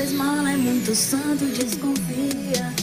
Quando a esmola é muito santo, desconfia.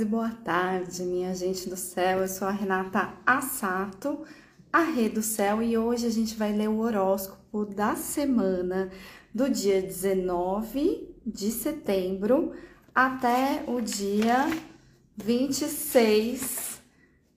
Quase boa tarde, minha gente do céu. Eu sou a Renata Assato, a Rê do Céu, e hoje a gente vai ler o horóscopo da semana do dia 19 de setembro até o dia 26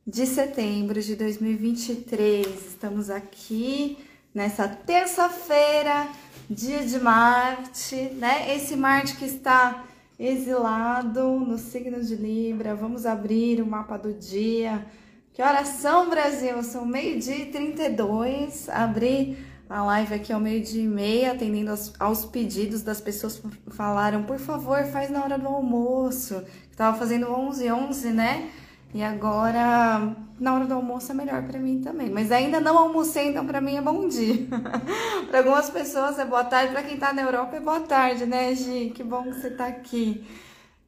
de setembro de 2023. Estamos aqui nessa terça-feira, dia de Marte, né? Esse Marte que está exilado no signo de Libra. Vamos abrir o mapa do dia. Que horas são, Brasil? São meio-dia e 32. Abri a live aqui ao meio-dia e meia, atendendo aos, aos pedidos das pessoas que falaram, por favor, faz na hora do almoço. Tava fazendo 11 11, né? E agora, na hora do almoço é melhor para mim também. Mas ainda não almocei, então para mim é bom dia. para algumas pessoas é boa tarde, para quem tá na Europa é boa tarde, né, Gi? Que bom que você tá aqui.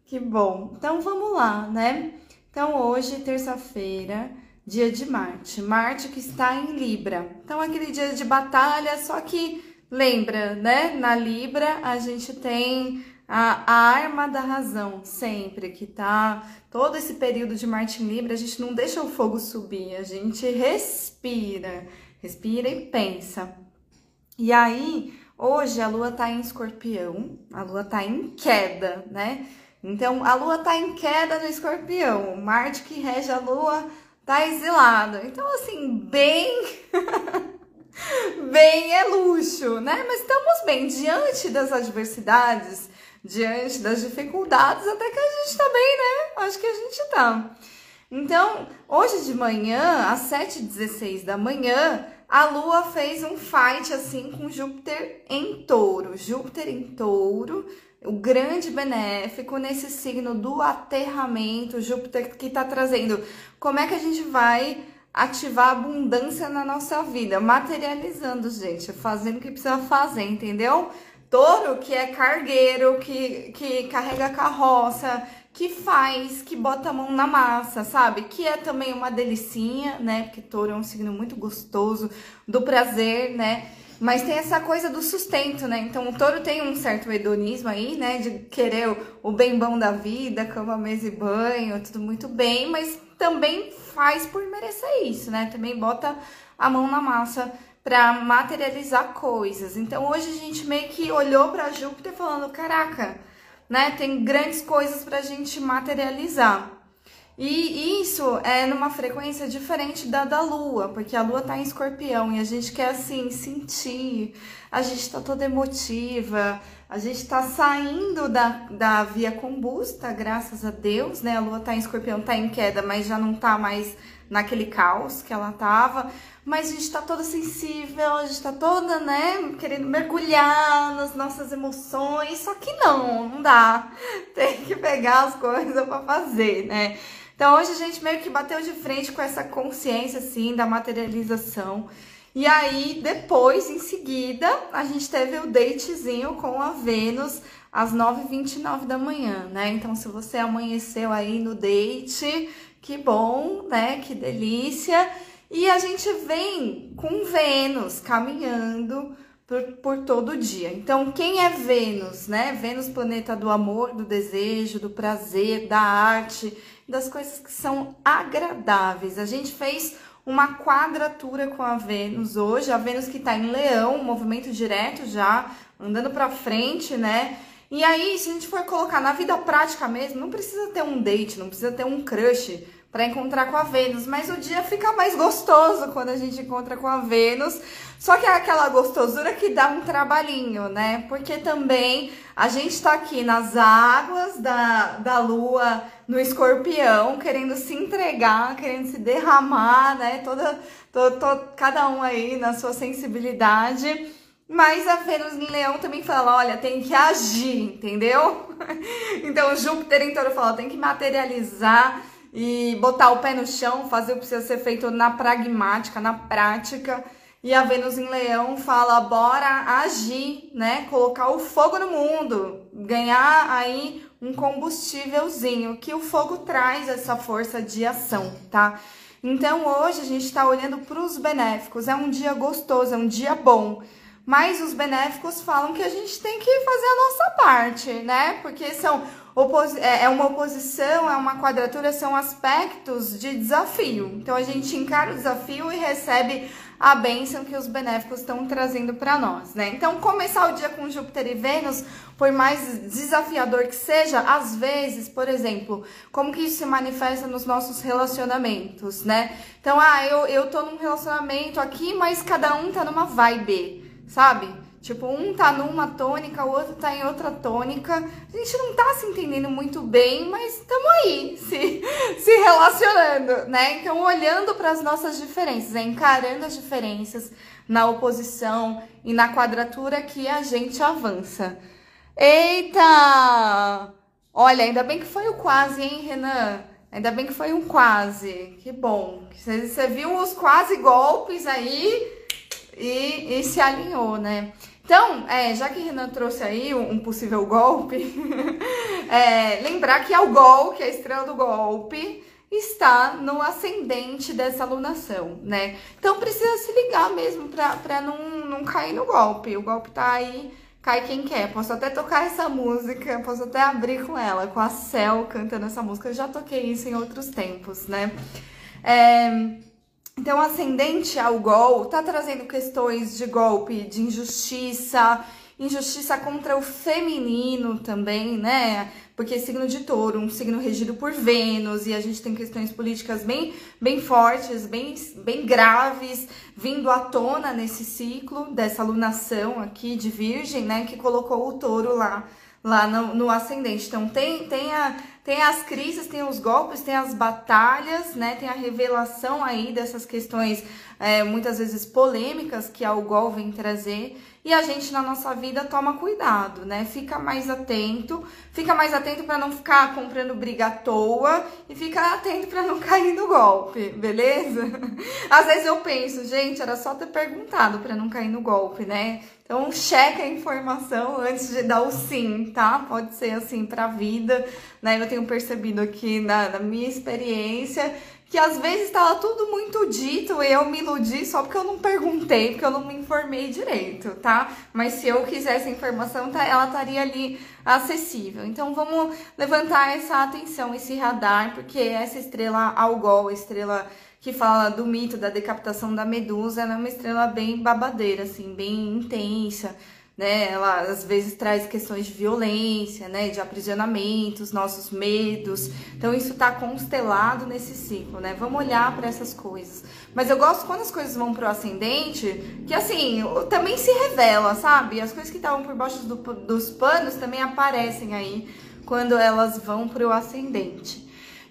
Que bom. Então vamos lá, né? Então hoje, terça-feira, dia de Marte. Marte que está em Libra. Então aquele dia de batalha, só que lembra, né? Na Libra a gente tem a, a arma da razão, sempre, que tá todo esse período de Marte Libra, a gente não deixa o fogo subir, a gente respira, respira e pensa. E aí, hoje a lua tá em escorpião, a lua tá em queda, né? Então, a lua tá em queda no escorpião, Marte que rege a lua tá exilado. Então, assim, bem. bem é luxo, né? Mas estamos bem diante das adversidades, diante das dificuldades, até que a gente tá bem, né? Acho que a gente tá. Então, hoje de manhã, às 7h16 da manhã, a Lua fez um fight assim com Júpiter em touro. Júpiter em touro, o grande benéfico nesse signo do aterramento, Júpiter que tá trazendo como é que a gente vai ativar abundância na nossa vida, materializando, gente, fazendo o que precisa fazer, entendeu? Touro que é cargueiro, que, que carrega carroça, que faz, que bota a mão na massa, sabe? Que é também uma delicinha, né? Porque touro é um signo muito gostoso, do prazer, né? Mas tem essa coisa do sustento, né? Então o touro tem um certo hedonismo aí, né? De querer o, o bem bom da vida, cama, mesa e banho, tudo muito bem, mas também faz por merecer isso, né? Também bota a mão na massa para materializar coisas. Então hoje a gente meio que olhou para Júpiter falando, caraca, né? Tem grandes coisas para a gente materializar. E isso é numa frequência diferente da da Lua, porque a Lua tá em escorpião e a gente quer assim sentir, a gente tá toda emotiva, a gente tá saindo da, da via combusta, graças a Deus, né? A Lua tá em escorpião, tá em queda, mas já não tá mais naquele caos que ela tava. Mas a gente tá toda sensível, a gente tá toda, né, querendo mergulhar nas nossas emoções, só que não, não dá. Tem que pegar as coisas para fazer, né? Então hoje a gente meio que bateu de frente com essa consciência assim da materialização. E aí depois, em seguida, a gente teve o datezinho com a Vênus às 9h29 da manhã, né? Então se você amanheceu aí no date, que bom, né? Que delícia. E a gente vem com Vênus caminhando por, por todo o dia. Então, quem é Vênus, né? Vênus, planeta do amor, do desejo, do prazer, da arte, das coisas que são agradáveis. A gente fez uma quadratura com a Vênus hoje, a Vênus que está em Leão, movimento direto já, andando para frente, né? E aí, se a gente for colocar na vida prática mesmo, não precisa ter um date, não precisa ter um crush para encontrar com a Vênus, mas o dia fica mais gostoso quando a gente encontra com a Vênus. Só que é aquela gostosura que dá um trabalhinho, né? Porque também a gente tá aqui nas águas da, da lua, no escorpião, querendo se entregar, querendo se derramar, né? Toda, to, to, cada um aí na sua sensibilidade. Mas a Vênus em Leão também fala, olha, tem que agir, entendeu? então Júpiter em Touro fala, tem que materializar e botar o pé no chão, fazer o que precisa ser feito na pragmática, na prática. E a Vênus em Leão fala: bora agir, né? Colocar o fogo no mundo, ganhar aí um combustívelzinho, que o fogo traz essa força de ação, tá? Então hoje a gente está olhando para os benéficos. É um dia gostoso, é um dia bom. Mas os benéficos falam que a gente tem que fazer a nossa parte, né? Porque são é, é uma oposição, é uma quadratura, são aspectos de desafio. Então a gente encara o desafio e recebe a bênção que os benéficos estão trazendo para nós, né? Então começar o dia com Júpiter e Vênus, por mais desafiador que seja, às vezes, por exemplo, como que isso se manifesta nos nossos relacionamentos, né? Então, ah, eu, eu tô num relacionamento aqui, mas cada um tá numa vibe, sabe? Tipo, um tá numa tônica, o outro tá em outra tônica. A gente não tá se entendendo muito bem, mas estamos aí, se, se relacionando, né? Então, olhando para as nossas diferenças, né? encarando as diferenças na oposição e na quadratura que a gente avança. Eita! Olha, ainda bem que foi o quase, hein, Renan? Ainda bem que foi um quase. Que bom. Você viu os quase golpes aí e, e se alinhou, né? Então, é, já que Renan trouxe aí um, possível golpe, é, lembrar que é o Gol, que é a estrela do golpe, está no ascendente dessa alunação, né? Então precisa se ligar mesmo para não, não cair no golpe. O golpe tá aí, cai quem quer. Posso até tocar essa música, posso até abrir com ela, com a Cel cantando essa música. Eu já toquei isso em outros tempos, né? É, então, ascendente ao gol tá trazendo questões de golpe, de injustiça, injustiça contra o feminino também, né? Porque signo de touro, um signo regido por Vênus, e a gente tem questões políticas bem, bem fortes, bem, bem graves, vindo à tona nesse ciclo dessa alunação aqui de Virgem, né? Que colocou o touro lá, lá no, no ascendente. Então, tem, tem a tem as crises, tem os golpes, tem as batalhas, né? Tem a revelação aí dessas questões é, muitas vezes polêmicas que a Algol vem trazer. E a gente na nossa vida toma cuidado, né? Fica mais atento, fica mais atento para não ficar comprando briga à toa e fica atento para não cair no golpe, beleza? Às vezes eu penso, gente, era só ter perguntado para não cair no golpe, né? Então, checa a informação antes de dar o sim, tá? Pode ser assim para a vida, né? Eu tenho percebido aqui na, na, minha experiência que às vezes estava tudo muito dito e eu me iludi só porque eu não perguntei, porque eu não me informei direito, tá? Mas se eu quisesse a informação, tá, ela estaria ali acessível. Então vamos levantar essa atenção, esse radar, porque essa estrela Algol, estrela que fala do mito da decapitação da Medusa, ela é uma estrela bem babadeira, assim, bem intensa né? Ela às vezes traz questões de violência, né? De aprisionamentos, nossos medos. Então isso está constelado nesse ciclo, né? Vamos olhar para essas coisas. Mas eu gosto quando as coisas vão pro ascendente, que assim, também se revela, sabe? As coisas que estavam por baixo do, dos panos também aparecem aí quando elas vão pro ascendente.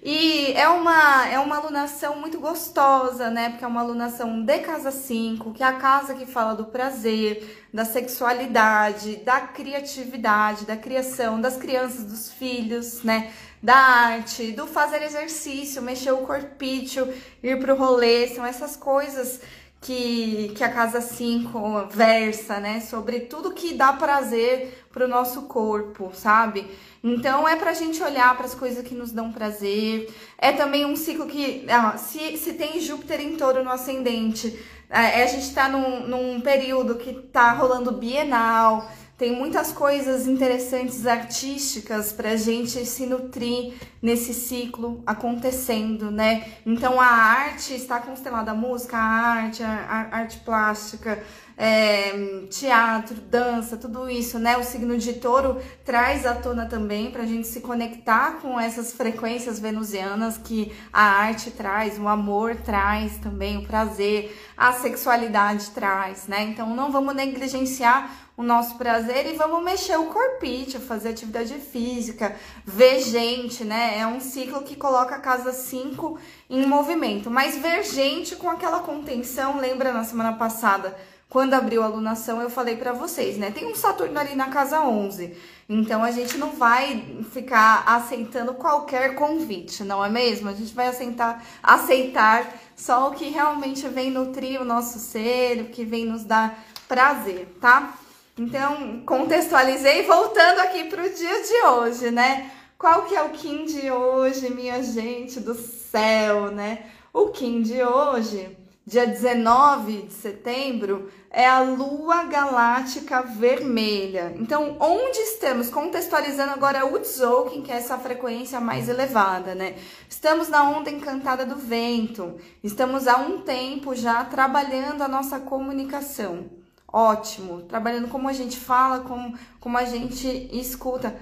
E é uma, é uma alunação muito gostosa, né? Porque é uma alunação de casa 5, que é a casa que fala do prazer, da sexualidade, da criatividade, da criação das crianças, dos filhos, né? Da arte, do fazer exercício, mexer o corpício, ir pro rolê, são essas coisas que, que a Casa 5 versa, né? Sobre tudo que dá prazer pro nosso corpo, sabe? Então é pra gente olhar para as coisas que nos dão prazer. É também um ciclo que, ah, se, se tem Júpiter em touro no ascendente, é, a gente tá num, num período que tá rolando bienal. Tem muitas coisas interessantes artísticas para a gente se nutrir nesse ciclo acontecendo, né? Então a arte está constelada, a música, a arte, a, a arte plástica, é, teatro, dança, tudo isso, né? O signo de touro traz à tona também para a gente se conectar com essas frequências venusianas que a arte traz, o amor traz também, o prazer, a sexualidade traz, né? Então não vamos negligenciar o nosso prazer e vamos mexer o corpite, fazer atividade física, ver gente, né? É um ciclo que coloca a casa 5 em movimento, mas ver gente com aquela contenção, lembra na semana passada? Quando abriu a alunação, eu falei para vocês, né? Tem um Saturno ali na casa 11. Então a gente não vai ficar aceitando qualquer convite, não é mesmo? A gente vai aceitar, aceitar só o que realmente vem nutrir o nosso ser, o que vem nos dar prazer, tá? Então, contextualizei voltando aqui para o dia de hoje, né? Qual que é o Kim de hoje, minha gente do céu, né? O Kim de hoje dia 19 de setembro, é a lua galáctica vermelha. Então, onde estamos? Contextualizando agora o Tzolk'in, que é essa frequência mais elevada, né? Estamos na onda encantada do vento. Estamos há um tempo já trabalhando a nossa comunicação. Ótimo. Trabalhando como a gente fala, como, como a gente escuta.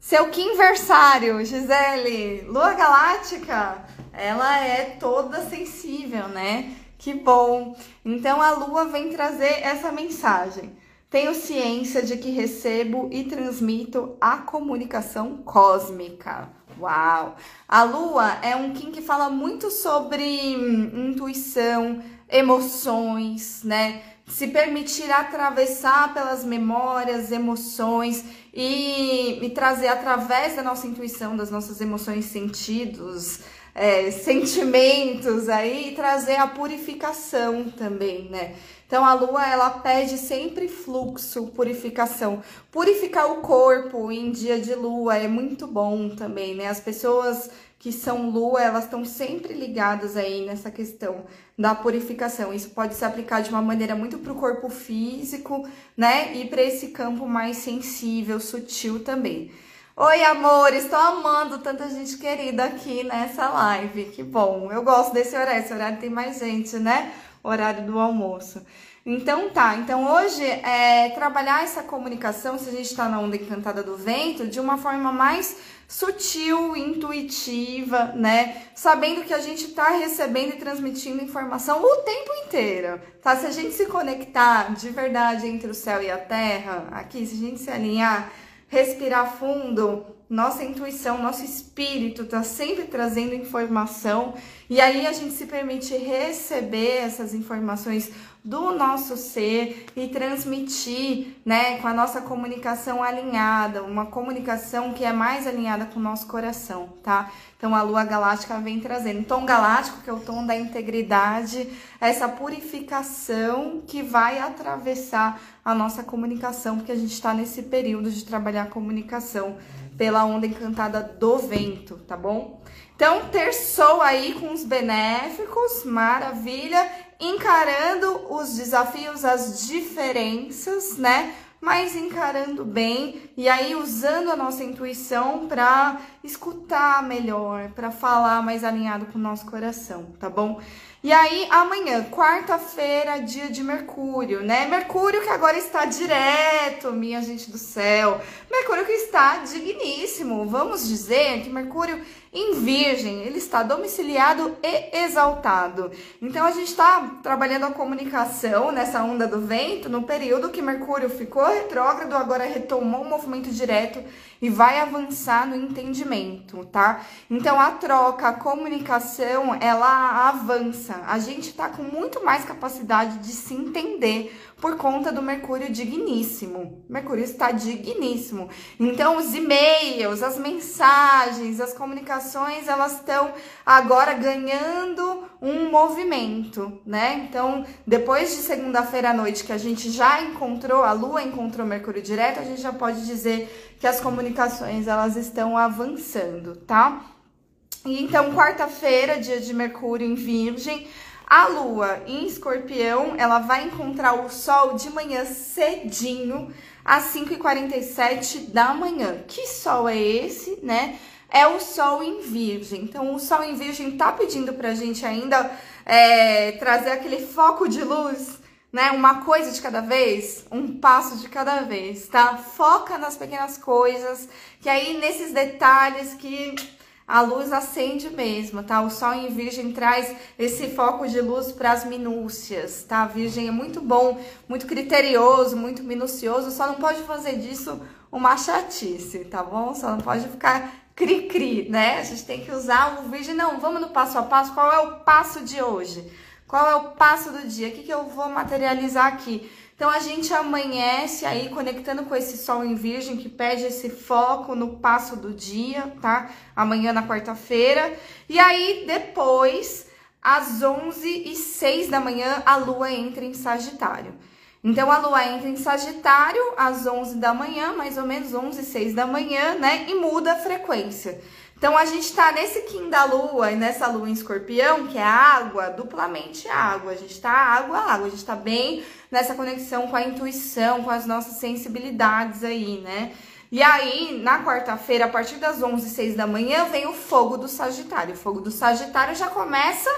Seu quinversário, Gisele, lua galáctica, ela é toda sensível, né? Que bom! Então a lua vem trazer essa mensagem. Tenho ciência de que recebo e transmito a comunicação cósmica. Uau! A lua é um Kim que fala muito sobre hum, intuição, emoções, né? Se permitir atravessar pelas memórias, emoções e, e trazer através da nossa intuição, das nossas emoções, sentidos, é, sentimentos aí e trazer a purificação também, né? Então a lua ela pede sempre fluxo, purificação. Purificar o corpo em dia de lua é muito bom também, né? As pessoas que são lua, elas estão sempre ligadas aí nessa questão da purificação. Isso pode se aplicar de uma maneira muito para o corpo físico, né? E para esse campo mais sensível, sutil também. Oi, amor, estou amando tanta gente querida aqui nessa live. Que bom. Eu gosto desse horário. Esse horário tem mais gente, né? Horário do almoço. Então tá, então hoje é trabalhar essa comunicação, se a gente está na onda encantada do vento, de uma forma mais sutil, intuitiva, né? Sabendo que a gente está recebendo e transmitindo informação o tempo inteiro, tá? Se a gente se conectar de verdade entre o céu e a terra, aqui, se a gente se alinhar respirar fundo, nossa intuição, nosso espírito está sempre trazendo informação. E aí a gente se permite receber essas informações do nosso ser e transmitir, né, com a nossa comunicação alinhada, uma comunicação que é mais alinhada com o nosso coração, tá? Então a lua galáctica vem trazendo. Tom galáctico, que é o tom da integridade, essa purificação que vai atravessar a nossa comunicação, porque a gente está nesse período de trabalhar a comunicação pela onda encantada do vento, tá bom? Então, ter sol aí com os benéficos, maravilha, encarando os desafios, as diferenças, né? Mas encarando bem e aí usando a nossa intuição para escutar melhor, para falar mais alinhado com o nosso coração, tá bom? E aí, amanhã, quarta-feira, dia de Mercúrio, né? Mercúrio que agora está direto, minha gente do céu. Mercúrio que está digníssimo. Vamos dizer que Mercúrio em Virgem, ele está domiciliado e exaltado. Então a gente está trabalhando a comunicação nessa onda do vento no período que Mercúrio ficou retrógrado, agora retomou o movimento direto e vai avançar no entendimento, tá? Então a troca, a comunicação, ela avança. A gente tá com muito mais capacidade de se entender por conta do Mercúrio digníssimo. Mercúrio está digníssimo. Então os e-mails, as mensagens, as comunicações, elas estão agora ganhando um movimento, né? Então, depois de segunda-feira à noite que a gente já encontrou, a Lua encontrou Mercúrio direto, a gente já pode dizer que as comunicações elas estão avançando, tá? Então, quarta-feira, dia de Mercúrio em Virgem, a Lua em Escorpião, ela vai encontrar o Sol de manhã cedinho, às 5h47 da manhã. Que Sol é esse, né? É o Sol em Virgem. Então, o Sol em Virgem tá pedindo pra gente ainda é, trazer aquele foco de luz né? Uma coisa de cada vez, um passo de cada vez, tá? Foca nas pequenas coisas, que aí nesses detalhes que a luz acende mesmo, tá? O sol em virgem traz esse foco de luz para as minúcias, tá? A virgem é muito bom, muito criterioso, muito minucioso, só não pode fazer disso uma chatice, tá bom? Só não pode ficar cri-cri, né? A gente tem que usar o virgem, não, vamos no passo a passo, qual é o passo de hoje? Qual é o passo do dia? O que, que eu vou materializar aqui? Então a gente amanhece aí conectando com esse sol em virgem que pede esse foco no passo do dia, tá? Amanhã na quarta-feira. E aí depois, às 11 e 6 da manhã, a lua entra em Sagitário. Então a lua entra em Sagitário às 11 da manhã, mais ou menos 11 e 6 da manhã, né? E muda a frequência. Então a gente tá nesse Kim da Lua e nessa Lua em Escorpião, que é água, duplamente água. A gente tá água, água. A gente tá bem nessa conexão com a intuição, com as nossas sensibilidades aí, né? E aí, na quarta-feira, a partir das 11 e 6 da manhã, vem o fogo do Sagitário. O fogo do Sagitário já começa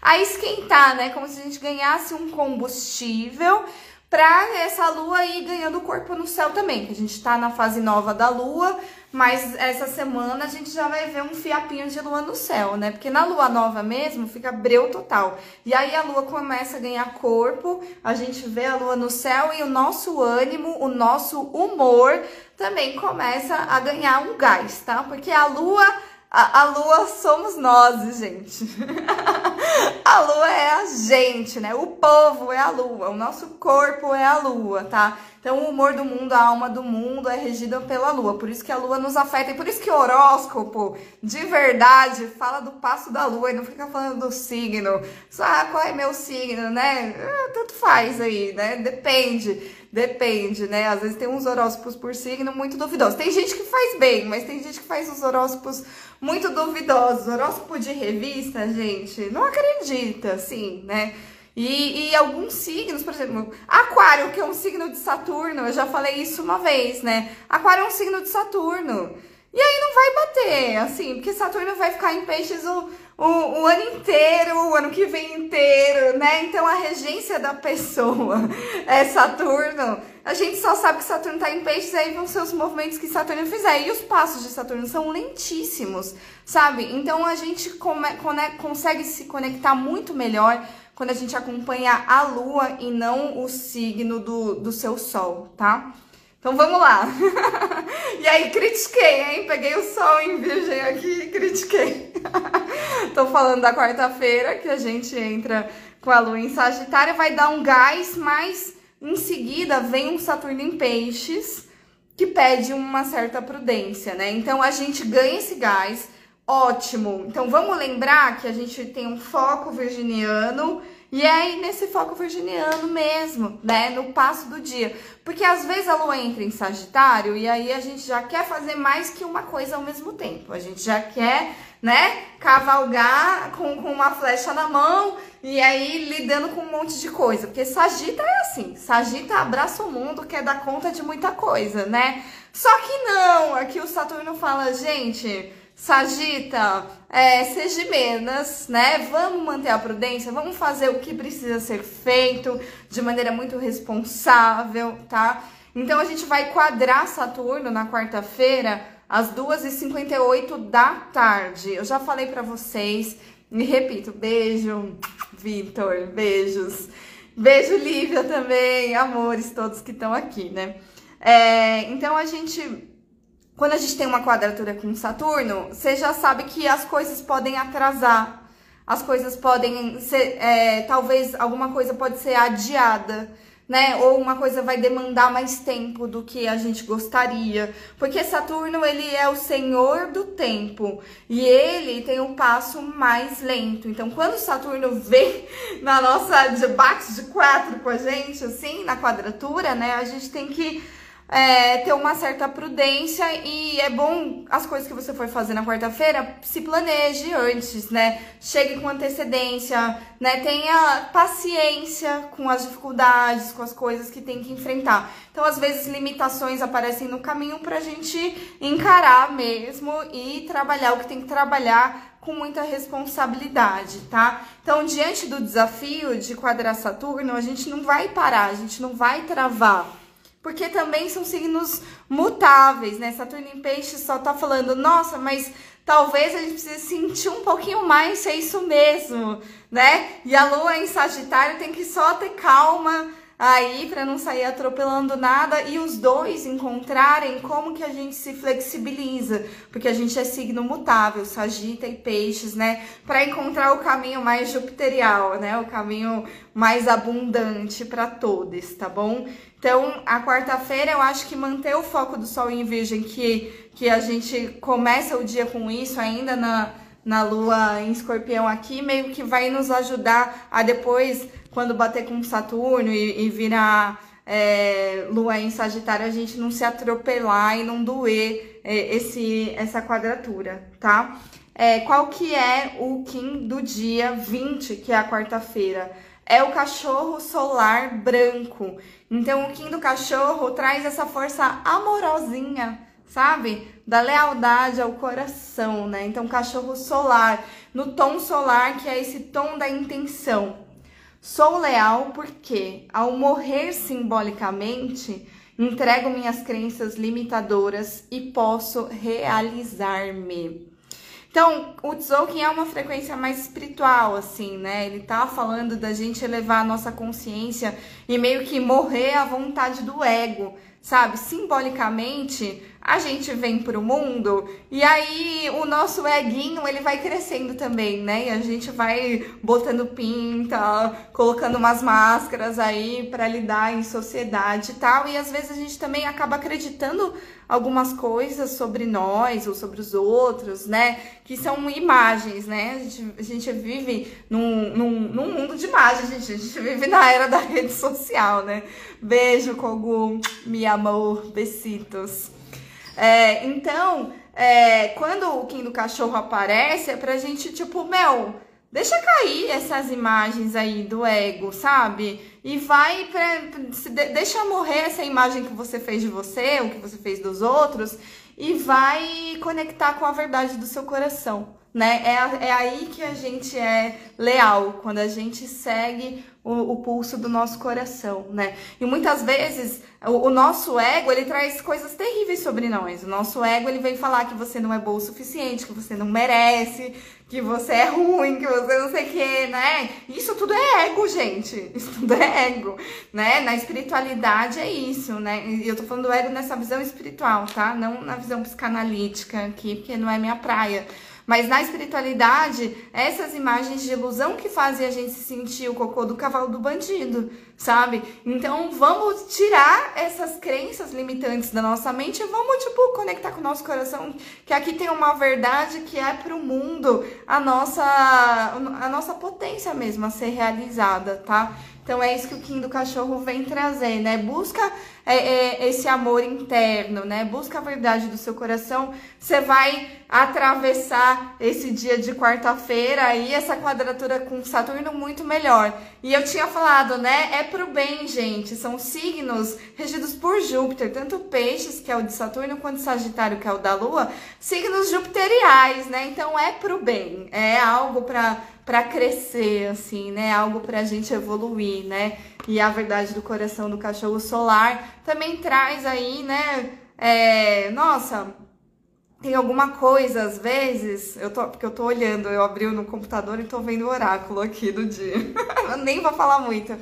a esquentar, né? Como se a gente ganhasse um combustível para essa lua ir ganhando corpo no céu também, que a gente está na fase nova da lua, mas essa semana a gente já vai ver um fiapinho de lua no céu, né? Porque na lua nova mesmo fica breu total. E aí a lua começa a ganhar corpo, a gente vê a lua no céu e o nosso ânimo, o nosso humor também começa a ganhar um gás, tá? Porque a lua a, a lua somos nós, gente. a lua é a gente, né? O povo é a lua, o nosso corpo é a lua, tá? Então, o humor do mundo, a alma do mundo é regida pela lua. Por isso que a lua nos afeta. E por isso que o horóscopo, de verdade, fala do passo da lua e não fica falando do signo. Só, ah, qual é meu signo, né? Ah, tanto faz aí, né? Depende. Depende, né? Às vezes tem uns horóscopos por signo muito duvidosos. Tem gente que faz bem, mas tem gente que faz os horóscopos muito duvidosos. Horóscopo de revista, gente, não acredita, assim, né? E, e, alguns signos, por exemplo, Aquário, que é um signo de Saturno, eu já falei isso uma vez, né? Aquário é um signo de Saturno. E aí não vai bater, assim, porque Saturno vai ficar em peixes o, o, o, ano inteiro, o ano que vem inteiro, né? Então a regência da pessoa é Saturno. A gente só sabe que Saturno tá em peixes, aí vão ser os movimentos que Saturno fizer. E os passos de Saturno são lentíssimos, sabe? Então a gente come, consegue se conectar muito melhor quando a gente acompanha a lua e não o signo do, do seu sol, tá? Então vamos lá. e aí, critiquei, hein? Peguei o sol em virgem aqui e critiquei. Tô falando da quarta-feira, que a gente entra com a lua em Sagitário, vai dar um gás, mas em seguida vem um Saturno em Peixes, que pede uma certa prudência, né? Então a gente ganha esse gás Ótimo. Então vamos lembrar que a gente tem um foco virginiano E é aí nesse foco virginiano mesmo, né? No passo do dia. Porque às vezes a lua entra em Sagitário e aí a gente já quer fazer mais que uma coisa ao mesmo tempo. A gente já quer, né, cavalgar com, com uma flecha na mão e aí lidando com um monte de coisa. Porque Sagita é assim: Sagita abraça o mundo, quer dar conta de muita coisa, né? Só que não, aqui o Saturno fala, gente Sagita, é, né? Vamos manter a prudência, vamos fazer o que precisa ser feito de maneira muito responsável, tá? Então a gente vai quadrar Saturno na quarta-feira às 2h58 da tarde. Eu já falei para vocês, me repito, beijo, Vitor, beijos. Beijo, Lívia também, amores todos que estão aqui, né? É, então a gente quando a gente tem uma quadratura com Saturno, você já sabe que as coisas podem atrasar, as coisas podem ser, é, talvez alguma coisa pode ser adiada, né? Ou uma coisa vai demandar mais tempo do que a gente gostaria, porque Saturno ele é o senhor do tempo e ele tem um passo mais lento. Então, quando Saturno vem na nossa debate de quatro com a gente, assim, na quadratura, né? A gente tem que é, ter uma certa prudência e é bom as coisas que você for fazer na quarta-feira, se planeje antes, né? Chegue com antecedência, né? Tenha paciência com as dificuldades, com as coisas que tem que enfrentar. Então, às vezes, limitações aparecem no caminho pra gente encarar mesmo e trabalhar o que tem que trabalhar com muita responsabilidade, tá? Então, diante do desafio de quadrar Saturno, a gente não vai parar, a gente não vai travar porque também são signos mutáveis, né? Saturno em Peixes só tá falando, nossa, mas talvez a gente precise sentir um pouquinho mais se é isso mesmo, né? E a Lua em Sagitário tem que só ter calma aí para não sair atropelando nada e os dois encontrarem como que a gente se flexibiliza, porque a gente é signo mutável, Sagita e Peixes, né? Para encontrar o caminho mais jupiterial, né? O caminho mais abundante para todos, tá bom? Então, a quarta-feira eu acho que manter o foco do Sol em Virgem, que, que a gente começa o dia com isso ainda na, na Lua em Escorpião aqui, meio que vai nos ajudar a depois, quando bater com Saturno e, e virar é, Lua em Sagitário, a gente não se atropelar e não doer é, esse, essa quadratura, tá? É, qual que é o Kim do dia 20, que é a quarta-feira? é o cachorro solar branco. Então, o Kim do cachorro traz essa força amorosinha, sabe? Da lealdade ao coração, né? Então, cachorro solar, no tom solar, que é esse tom da intenção. Sou leal porque, ao morrer simbolicamente, entrego minhas crenças limitadoras e posso realizar-me. Então, o Tzolk'in é uma frequência mais espiritual, assim, né? Ele tá falando da gente elevar a nossa consciência e meio que morrer à vontade do ego, sabe? Simbolicamente, a gente vem pro mundo e aí o nosso eguinho, ele vai crescendo também, né? E a gente vai botando pinta, colocando umas máscaras aí para lidar em sociedade e tal. E às vezes a gente também acaba acreditando algumas coisas sobre nós ou sobre os outros, né? Que são imagens, né? A gente, a gente vive num, num, num mundo de imagens, gente. A gente vive na era da rede social, né? Beijo, Kogu, mi amor, besitos. É, então, é, quando o Kim do cachorro aparece, é pra gente, tipo, Mel, deixa cair essas imagens aí do ego, sabe? E vai pra, deixa morrer essa imagem que você fez de você, o que você fez dos outros, e vai conectar com a verdade do seu coração, né? É, é aí que a gente é leal, quando a gente segue o, o pulso do nosso coração, né? E muitas vezes o, o, nosso ego, ele traz coisas terríveis sobre nós. O nosso ego, ele vem falar que você não é bom o suficiente, que você não merece, que você é ruim, que você não sei o que, né? Isso tudo é ego, gente. Isso tudo é ego, né? Na espiritualidade é isso, né? E eu tô falando do ego nessa visão espiritual, tá? Não na visão psicanalítica aqui, porque não é minha praia. Mas na espiritualidade, essas imagens de ilusão que fazem a gente sentir o cocô do cavalo do bandido, sabe? Então vamos tirar essas crenças limitantes da nossa mente e vamos, tipo, conectar com o nosso coração, que aqui tem uma verdade que é pro mundo a nossa, a nossa potência mesmo a ser realizada, tá? Então é isso que o Kim do Cachorro vem trazer, né? Busca é, é, esse amor interno, né? Busca a verdade do seu coração. Você vai atravessar esse dia de quarta-feira aí, essa quadratura com Saturno muito melhor. E eu tinha falado, né? É pro bem, gente. São signos regidos por Júpiter, tanto peixes, que é o de Saturno, quanto Sagitário, que é o da Lua, signos jupiteriais, né? Então é pro bem. É algo para para crescer, assim, né? Algo para a gente evoluir, né? E a verdade do coração do cachorro solar também traz aí, né? É, nossa, tem alguma coisa às vezes, eu tô, porque eu tô olhando, eu abri no computador e tô vendo o oráculo aqui do dia. nem vou falar muito.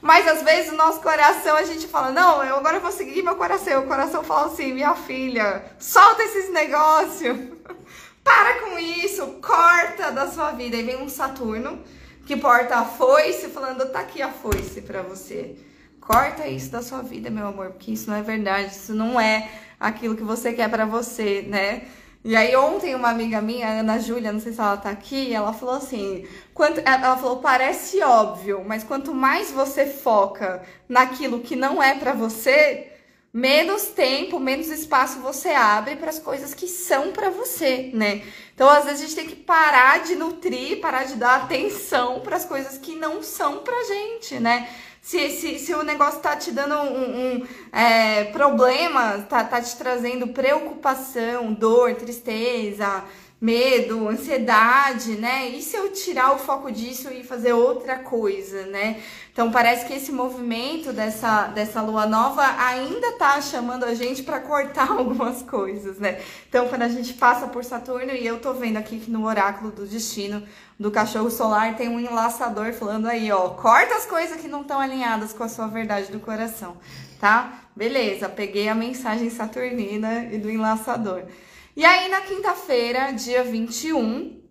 Mas às vezes o nosso coração a gente fala: "Não, eu agora vou seguir meu coração". O coração fala assim: "Minha filha, solta esses negócios". Para com isso, corta da sua vida. E vem um Saturno que porta a foice, falando: tá aqui a foice para você. Corta isso da sua vida, meu amor, porque isso não é verdade, isso não é aquilo que você quer para você, né? E aí ontem uma amiga minha, Ana Júlia, não sei se ela tá aqui, ela falou assim, quanto, ela falou, parece óbvio, mas quanto mais você foca naquilo que não é para você, menos tempo, menos espaço você abre para as coisas que são para você, né? Então, às vezes a gente tem que parar de nutrir, parar de dar atenção para as coisas que não são pra gente, né? Se, se, se o negócio tá te dando um, um é, problema, tá, tá te trazendo preocupação, dor, tristeza, medo, ansiedade, né? E se eu tirar o foco disso e fazer outra coisa, né? Então parece que esse movimento dessa, dessa lua nova ainda tá chamando a gente para cortar algumas coisas, né? Então quando a gente passa por Saturno e eu tô vendo aqui que no oráculo do destino do cachorro solar tem um enlaçador falando aí, ó, corta as coisas que não estão alinhadas com a sua verdade do coração, tá? Beleza, peguei a mensagem saturnina e do enlaçador. E aí, na quinta-feira, dia 21,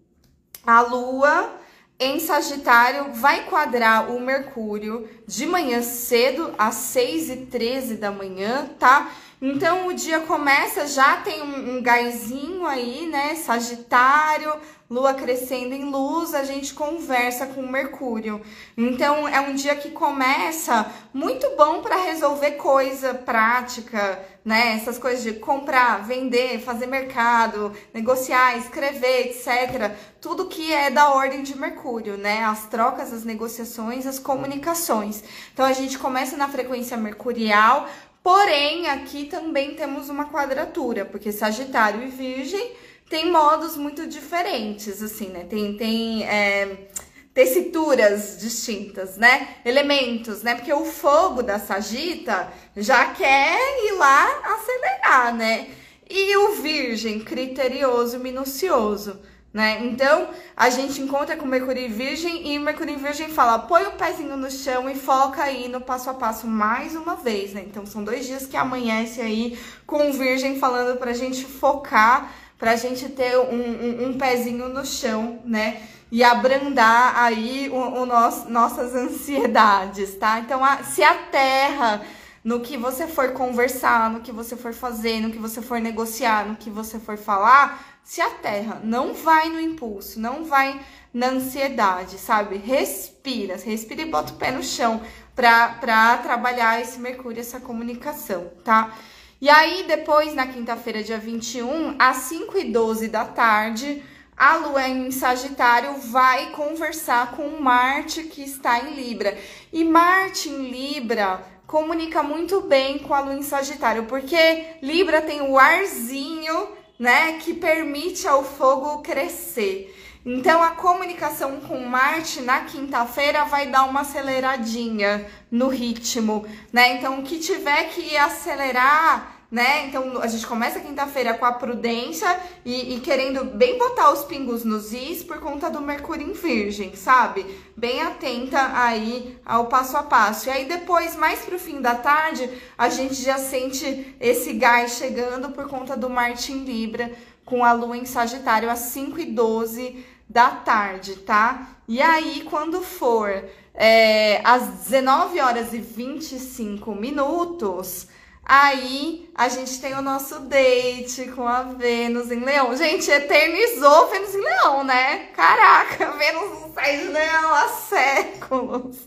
a Lua em Sagitário vai quadrar o Mercúrio de manhã cedo, às 6 e 13 da manhã, tá? Então o dia começa, já tem um, um gásinho aí, né? Sagitário, Lua crescendo em luz, a gente conversa com Mercúrio. Então é um dia que começa muito bom para resolver coisa prática, né? Essas coisas de comprar, vender, fazer mercado, negociar, escrever, etc. Tudo que é da ordem de Mercúrio, né? As trocas, as negociações, as comunicações. Então a gente começa na frequência mercurial, porém aqui também temos uma quadratura, porque Sagitário e Virgem tem modos muito diferentes, assim, né? Tem, tem é, tessituras distintas, né? Elementos, né? Porque o fogo da sagita já quer ir lá acelerar, né? E o virgem, criterioso, minucioso, né? Então, a gente encontra com Mercúrio Virgem e Mercúrio Virgem fala: põe o pezinho no chão e foca aí no passo a passo mais uma vez, né? Então, são dois dias que amanhece aí com o Virgem falando pra gente focar para a gente ter um, um, um, pezinho no chão, né? E abrandar aí o, o nosso, nossas ansiedades, tá? Então, a, se a terra no que você for conversar, no que você for fazer, no que você for negociar, no que você for falar, se a terra não vai no impulso, não vai na ansiedade, sabe? Respira, respira e bota o pé no chão para trabalhar esse Mercúrio, essa comunicação, tá? E aí, depois, na quinta-feira, dia 21, às 5 e 12 da tarde, a Lua em Sagitário vai conversar com Marte, que está em Libra. E Marte em Libra comunica muito bem com a Lua em Sagitário, porque Libra tem o arzinho, né, que permite ao fogo crescer. Então a comunicação com Marte na quinta-feira vai dar uma aceleradinha no ritmo, né? Então o que tiver que acelerar né? Então a gente começa quinta-feira com a prudência e, e, querendo bem botar os pingos nos is por conta do Mercúrio em Virgem, sabe? Bem atenta aí ao passo a passo. E aí depois, mais pro fim da tarde, a gente já sente esse gás chegando por conta do Marte em Libra com a lua em Sagitário às 5 e 12 da tarde, tá? E aí, quando for é, às 19 horas e 25 minutos, Aí a gente tem o nosso date com a Vênus em Leão. Gente, eternizou Vênus em Leão, né? Caraca, Vênus não sai de Leão há séculos.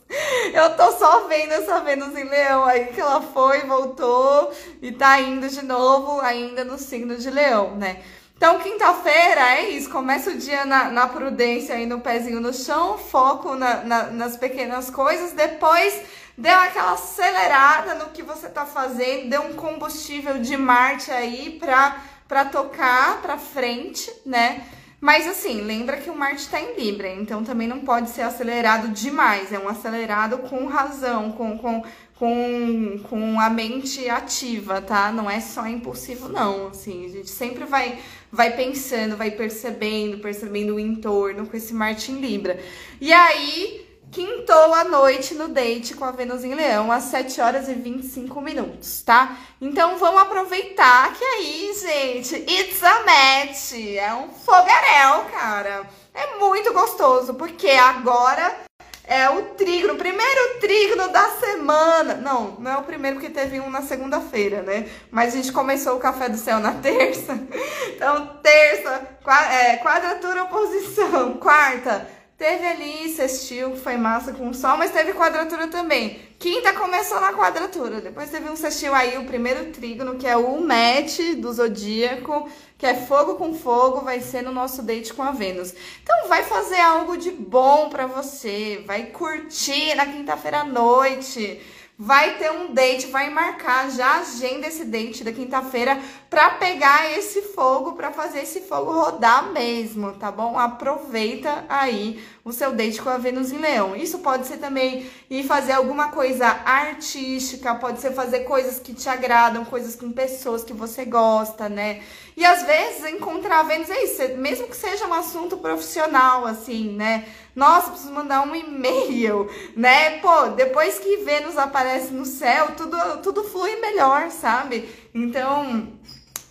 Eu tô só vendo essa Vênus em Leão aí que ela foi, voltou e tá indo de novo ainda no signo de Leão, né? Então, quinta-feira é isso. Começa o dia na, na, prudência aí no pezinho no chão, foco na, na, nas pequenas coisas. Depois deu aquela acelerada no que você tá fazendo, deu um combustível de Marte aí pra, pra tocar pra frente, né? Mas assim, lembra que o Marte está em Libra, então também não pode ser acelerado demais. É um acelerado com razão, com, com, com, com a mente ativa, tá? Não é só impulsivo, não. Assim, a gente sempre vai, vai pensando, vai percebendo, percebendo o entorno com esse Marte em Libra. E aí, quintou a noite no date com a Vênus em Leão, às 7 horas e 25 minutos, tá? Então vamos aproveitar que aí, gente, it's a match, é um fogaréu, cara. É muito gostoso, porque agora é o trígono, o primeiro trígono da semana. Não, não é o primeiro porque teve um na segunda-feira, né? Mas a gente começou o Café do Céu na terça. Então, terça, é, quadratura oposição, quarta Teve ali sextil, foi massa com sol, mas teve quadratura também. Quinta começou na quadratura. Depois teve um sextil aí, o primeiro trígono, que é o match do zodíaco, que é fogo com fogo, vai ser no nosso date com a Vênus. Então vai fazer algo de bom para você, vai curtir na quinta-feira à noite vai ter um date, vai marcar, já agenda esse date da quinta-feira para pegar esse fogo, para fazer esse fogo rodar mesmo, tá bom? Aproveita aí o seu date com a Vênus em Leão. Isso pode ser também ir fazer alguma coisa artística, pode ser fazer coisas que te agradam, coisas com pessoas que você gosta, né? E às vezes encontrar a Vênus é isso, mesmo que seja um assunto profissional, assim, né? Nossa, preciso mandar um e-mail, né? Pô, depois que Vênus aparece no céu, tudo, tudo flui melhor, sabe? Então,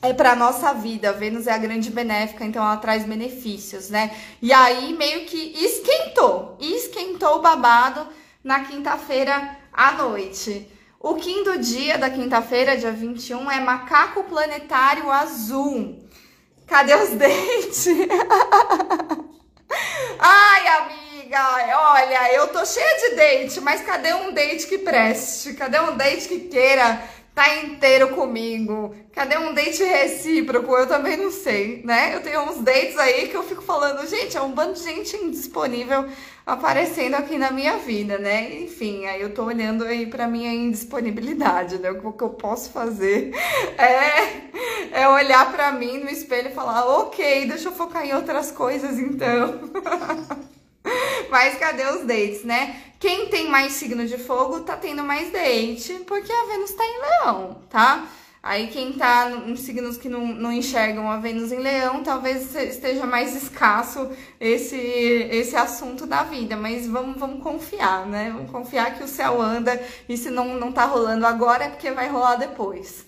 é para nossa vida. Vênus é a grande benéfica, então ela traz benefícios, né? E aí meio que esquentou, esquentou o babado na quinta-feira à noite. O quinto dia da quinta-feira, dia 21, é macaco planetário azul. Cadê os dentes? Ai, amiga, olha, eu tô cheia de date, mas cadê um date que preste? Cadê um date que queira tá inteiro comigo? Cadê um date recíproco? Eu também não sei, né? Eu tenho uns dates aí que eu fico falando, gente, é um bando de gente indisponível aparecendo aqui na minha vida, né? Enfim, aí eu tô olhando aí pra minha indisponibilidade, né? O que eu posso fazer é, é olhar pra mim no espelho e falar, ok, deixa eu focar em outras coisas então. Mas cadê os dates, né? Quem tem mais signo de fogo tá tendo mais date, porque a Vênus tá em leão, tá? Aí quem tá em signos que não, não enxergam a Vênus em Leão, talvez esteja mais escasso esse, esse assunto da vida. Mas vamos, vamos confiar, né? Vamos confiar que o céu anda e se não, não tá rolando agora é porque vai rolar depois.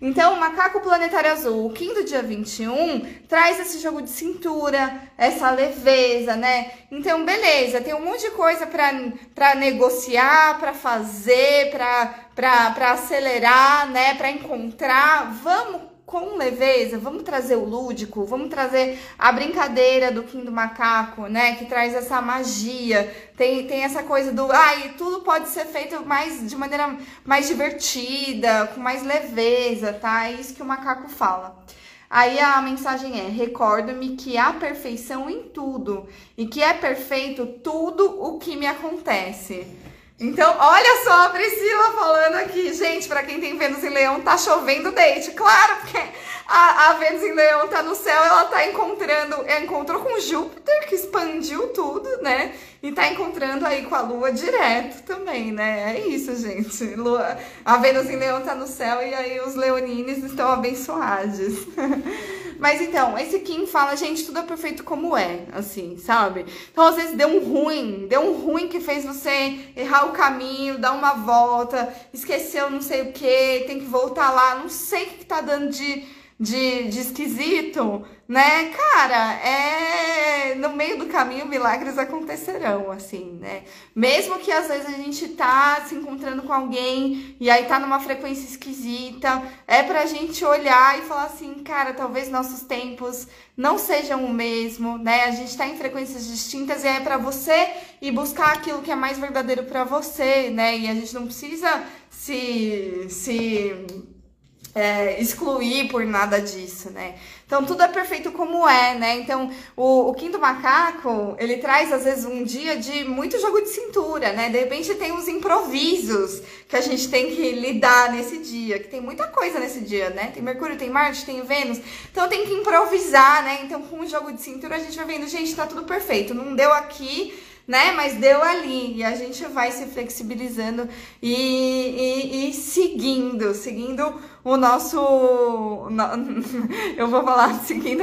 Então, o Macaco Planetário Azul, o Kim do dia 21, traz esse jogo de cintura, essa leveza, né? Então, beleza, tem um monte de coisa para negociar, para fazer, para acelerar, né? Para encontrar. Vamos com leveza, vamos trazer o lúdico, vamos trazer a brincadeira do Kim do Macaco, né? Que traz essa magia, tem, tem essa coisa do. Ai, ah, tudo pode ser feito mais de maneira mais divertida, com mais leveza, tá? É isso que o macaco fala. Aí a mensagem é: recordo-me que há perfeição em tudo e que é perfeito tudo o que me acontece. Então, olha só a Priscila falando aqui. Gente, para quem tem Vênus em Leão, tá chovendo date. Claro, porque a, a Vênus em Leão tá no céu, ela tá encontrando, ela encontrou com Júpiter, que expandiu tudo, né? E tá encontrando aí com a Lua direto também, né? É isso, gente. Lua, a Vênus em Leão tá no céu e aí os leonines estão abençoados. Mas então, esse Kim fala, gente, tudo é perfeito como é, assim, sabe? Então, às vezes deu um ruim, deu um ruim que fez você errar o caminho, dar uma volta, esqueceu não sei o que, tem que voltar lá, não sei o que tá dando de de, de esquisito, né? Cara, é no meio do caminho milagres acontecerão, assim, né? Mesmo que às vezes a gente tá se encontrando com alguém e aí tá numa frequência esquisita, é pra gente olhar e falar assim, cara, talvez nossos tempos não sejam o mesmo, né? A gente tá em frequências distintas e é para você ir buscar aquilo que é mais verdadeiro para você, né? E a gente não precisa se se é, excluir por nada disso, né? Então tudo é perfeito como é, né? Então o, o Quinto Macaco, ele traz às vezes um dia de muito jogo de cintura, né? De repente tem uns improvisos que a gente tem que lidar nesse dia, que tem muita coisa nesse dia, né? Tem Mercúrio, tem Marte, tem Vênus, então tem que improvisar, né? Então com o jogo de cintura a gente vai vendo, gente, tá tudo perfeito, não deu aqui né? Mas deu ali e a gente vai se flexibilizando e, e, e seguindo, seguindo o nosso. Eu vou falar seguindo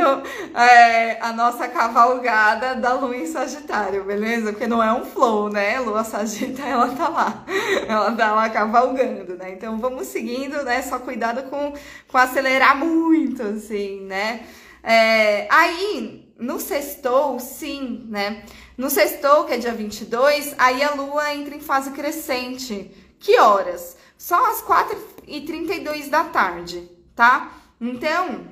é, a nossa cavalgada da lua em Sagitário, beleza? Porque não é um flow, né? Lua Sagitário, ela tá lá, ela tá lá cavalgando, né? Então vamos seguindo, né? Só cuidado com, com acelerar muito, assim, né? É, aí, no sextou, sim, né? No sextou, que é dia 22, aí a lua entra em fase crescente. Que horas? Só às 4h32 da tarde, tá? Então,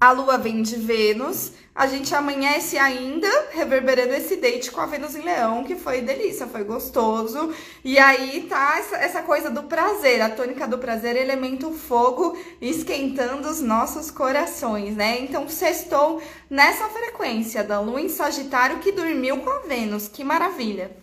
a lua vem de Vênus, a gente amanhece ainda reverberando esse date com a Vênus em Leão, que foi delícia, foi gostoso. E aí tá essa, essa coisa do prazer, a tônica do prazer, elemento fogo, esquentando os nossos corações, né? Então, sextou nessa frequência da lua em Sagitário que dormiu com a Vênus, que maravilha.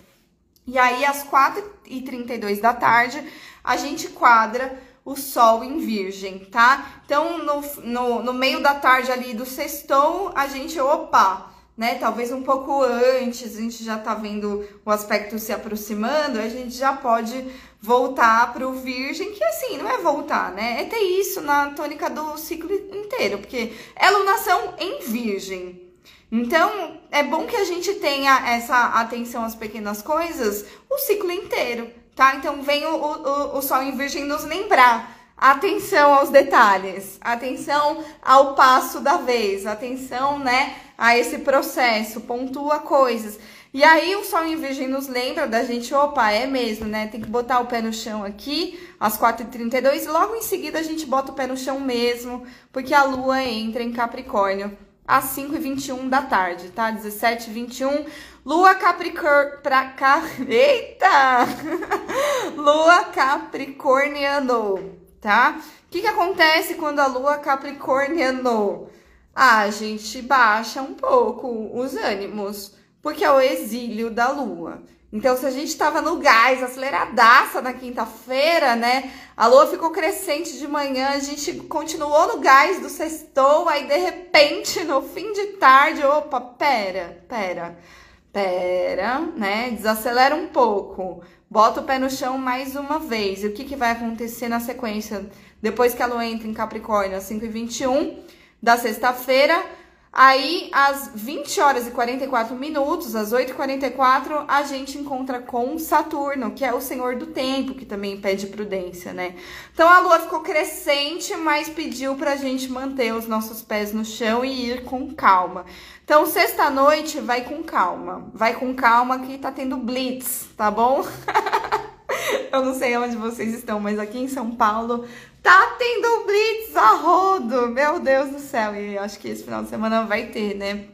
E aí, às 4h32 da tarde, a gente quadra o Sol em Virgem, tá? Então, no, no, no meio da tarde ali do sextou, a gente, opa, né? Talvez um pouco antes, a gente já tá vendo o aspecto se aproximando, a gente já pode voltar pro Virgem, que assim, não é voltar, né? É ter isso na tônica do ciclo inteiro, porque é lunação em Virgem. Então, é bom que a gente tenha essa atenção às pequenas coisas o ciclo inteiro tá? Então vem o, o, o Sol em Virgem nos lembrar. Atenção aos detalhes, atenção ao passo da vez, atenção, né, a esse processo, pontua coisas. E aí o Sol em Virgem nos lembra da gente, opa, é mesmo, né? Tem que botar o pé no chão aqui, às 4h32, e logo em seguida a gente bota o pé no chão mesmo, porque a Lua entra em Capricórnio às 5h21 da tarde, tá? 17h21. Lua Capricórnio. Pra cá. Eita! Lua Capricorniano, tá? O que, que acontece quando a Lua Capricorniano? Ah, a gente baixa um pouco os ânimos, porque é o exílio da Lua. Então, se a gente estava no gás, aceleradaça na quinta-feira, né? A lua ficou crescente de manhã, a gente continuou no gás do sextou, aí de repente, no fim de tarde, opa, pera, pera, pera, né? Desacelera um pouco, bota o pé no chão mais uma vez. E o que, que vai acontecer na sequência? Depois que a lua entra em Capricórnio, às 5h21 da sexta-feira, Aí, às 20 horas e 44 minutos, às 8h44, a gente encontra com Saturno, que é o senhor do tempo, que também pede prudência, né? Então a lua ficou crescente, mas pediu pra gente manter os nossos pés no chão e ir com calma. Então, sexta-noite, vai com calma. Vai com calma que tá tendo blitz, tá bom? Eu não sei onde vocês estão, mas aqui em São Paulo Tá tendo blitz a rodo, meu Deus do céu. E acho que esse final de semana vai ter, né?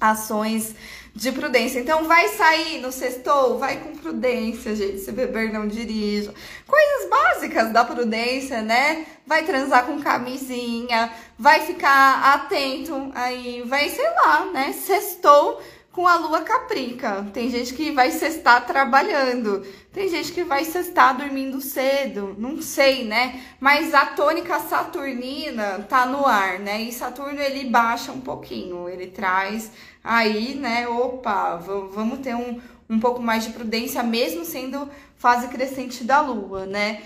Ações de prudência. Então, vai sair no sextou, vai com prudência, gente. Se beber, não dirija. Coisas básicas da prudência, né? Vai transar com camisinha, vai ficar atento aí, vai, sei lá, né? Sextou com a lua caprica. Tem gente que vai sextar trabalhando, tem gente que vai sextar dormindo cedo, não sei, né? Mas a tônica saturnina tá no ar, né? E Saturno ele baixa um pouquinho, ele traz aí, né? Opa, vamos ter um, um pouco mais de prudência, mesmo sendo fase crescente da lua, né?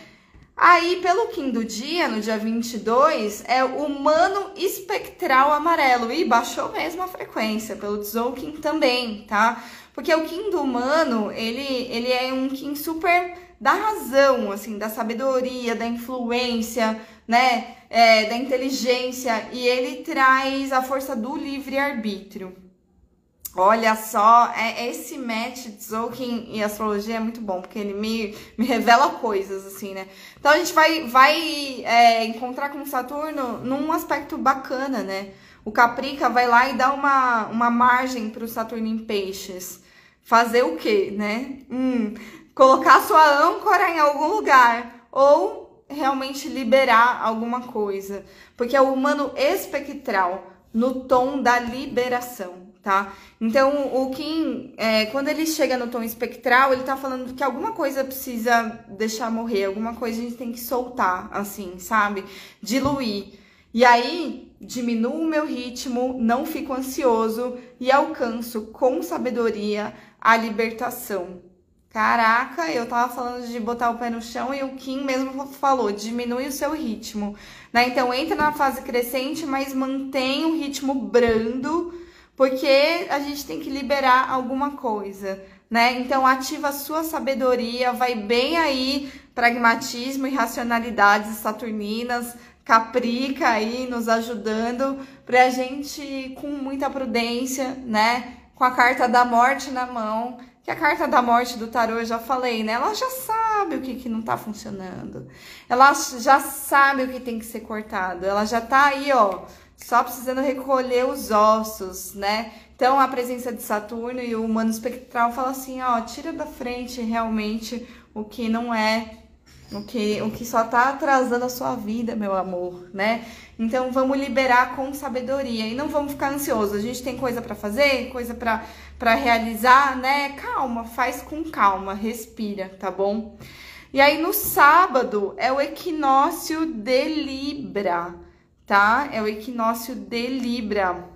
Aí, pelo do dia, no dia 22, é o humano espectral amarelo. E baixou mesmo a frequência, pelo Tzolk'in também, tá? Porque o Kim do humano, ele, ele é um Kim super da razão, assim, da sabedoria, da influência, né, é, da inteligência, e ele traz a força do livre-arbítrio. Olha só, é, esse match de Tzolk'in e astrologia é muito bom, porque ele me, me revela coisas, assim, né? Então a gente vai, vai é, encontrar com Saturno num aspecto bacana, né? O Caprica vai lá e dá uma, uma margem para o Saturno em peixes. Fazer o quê, né? Hum, colocar sua âncora em algum lugar. Ou realmente liberar alguma coisa. Porque é o humano espectral no tom da liberação, tá? Então, o Kim, é, quando ele chega no tom espectral, ele tá falando que alguma coisa precisa deixar morrer, alguma coisa a gente tem que soltar, assim, sabe? Diluir. E aí, diminuo o meu ritmo, não fico ansioso e alcanço com sabedoria a libertação. Caraca, eu tava falando de botar o pé no chão e o Kim mesmo falou, diminui o seu ritmo, né? Então entra na fase crescente, mas mantém um ritmo brando, porque a gente tem que liberar alguma coisa, né? Então ativa a sua sabedoria, vai bem aí pragmatismo e racionalidades saturninas, Caprica aí nos ajudando pra gente com muita prudência, né? Com a carta da morte na mão, que a carta da morte do tarô eu já falei, né? Ela já sabe o que, que não tá funcionando. Ela já sabe o que tem que ser cortado. Ela já tá aí, ó, só precisando recolher os ossos, né? Então a presença de Saturno e o humano espectral fala assim, ó, tira da frente realmente o que não é o que, o que só tá atrasando a sua vida, meu amor, né? Então vamos liberar com sabedoria e não vamos ficar ansiosos. A gente tem coisa para fazer, coisa para realizar, né? Calma, faz com calma, respira, tá bom? E aí no sábado é o equinócio de Libra, tá? É o equinócio de Libra.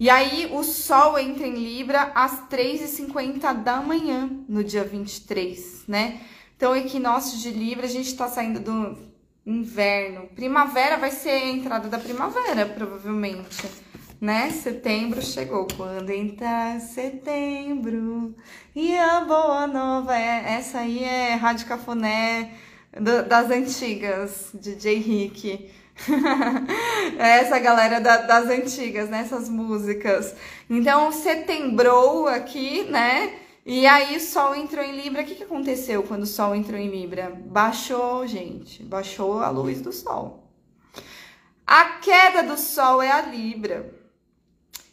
E aí o Sol entra em Libra às 3h50 da manhã, no dia 23, né? Então, equinócio de Libra, a gente está saindo do inverno. Primavera vai ser a entrada da primavera, provavelmente. Né? Setembro chegou. Quando entrar setembro e a boa nova. É, essa aí é Rádio Cafuné do, das antigas, DJ Rick. É essa galera da, das antigas, né? Essas músicas. Então, setembro aqui, né? E aí o Sol entrou em Libra. O que, que aconteceu quando o Sol entrou em Libra? Baixou, gente. Baixou a luz do Sol. A queda do Sol é a Libra.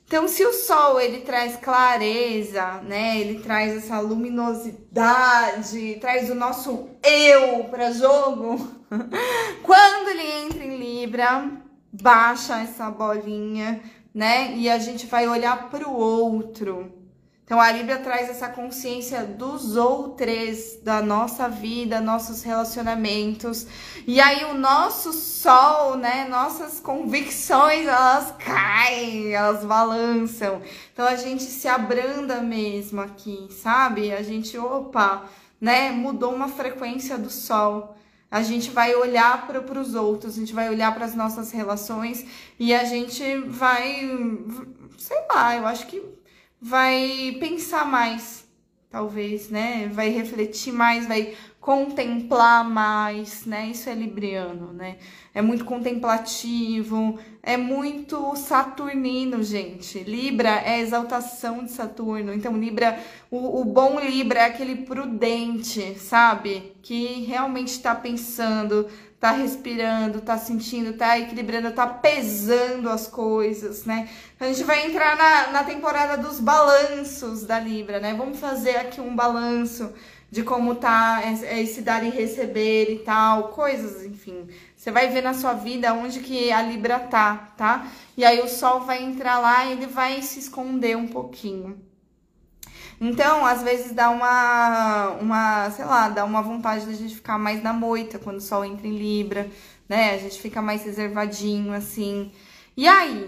Então, se o Sol ele traz clareza, né? Ele traz essa luminosidade, traz o nosso eu para jogo. Quando ele entra em Libra, baixa essa bolinha, né? E a gente vai olhar para o outro então a Libra traz essa consciência dos outros, da nossa vida, nossos relacionamentos. E aí o nosso sol, né, nossas convicções, elas caem, elas balançam. Então a gente se abranda mesmo aqui, sabe? A gente, opa, né, mudou uma frequência do sol a gente vai olhar para os outros, a gente vai olhar para as nossas relações e a gente vai, sei lá, eu acho que vai pensar mais, talvez, né? Vai refletir mais, vai contemplar mais, né? Isso é libriano, né? É muito contemplativo, é muito saturnino, gente. Libra é exaltação de Saturno. Então, Libra, o, o bom Libra é aquele prudente, sabe? Que realmente está pensando, tá respirando, tá sentindo, tá equilibrando, tá pesando as coisas, né? A gente vai entrar na, na temporada dos balanços da Libra, né? Vamos fazer aqui um balanço de como tá esse dar e receber e tal, coisas, enfim. Você vai ver na sua vida onde que a Libra tá, tá? E aí o Sol vai entrar lá e ele vai se esconder um pouquinho. Então, às vezes dá uma, uma, sei lá, dá uma vontade da gente ficar mais na moita quando o sol entra em Libra, né? A gente fica mais reservadinho, assim. E aí?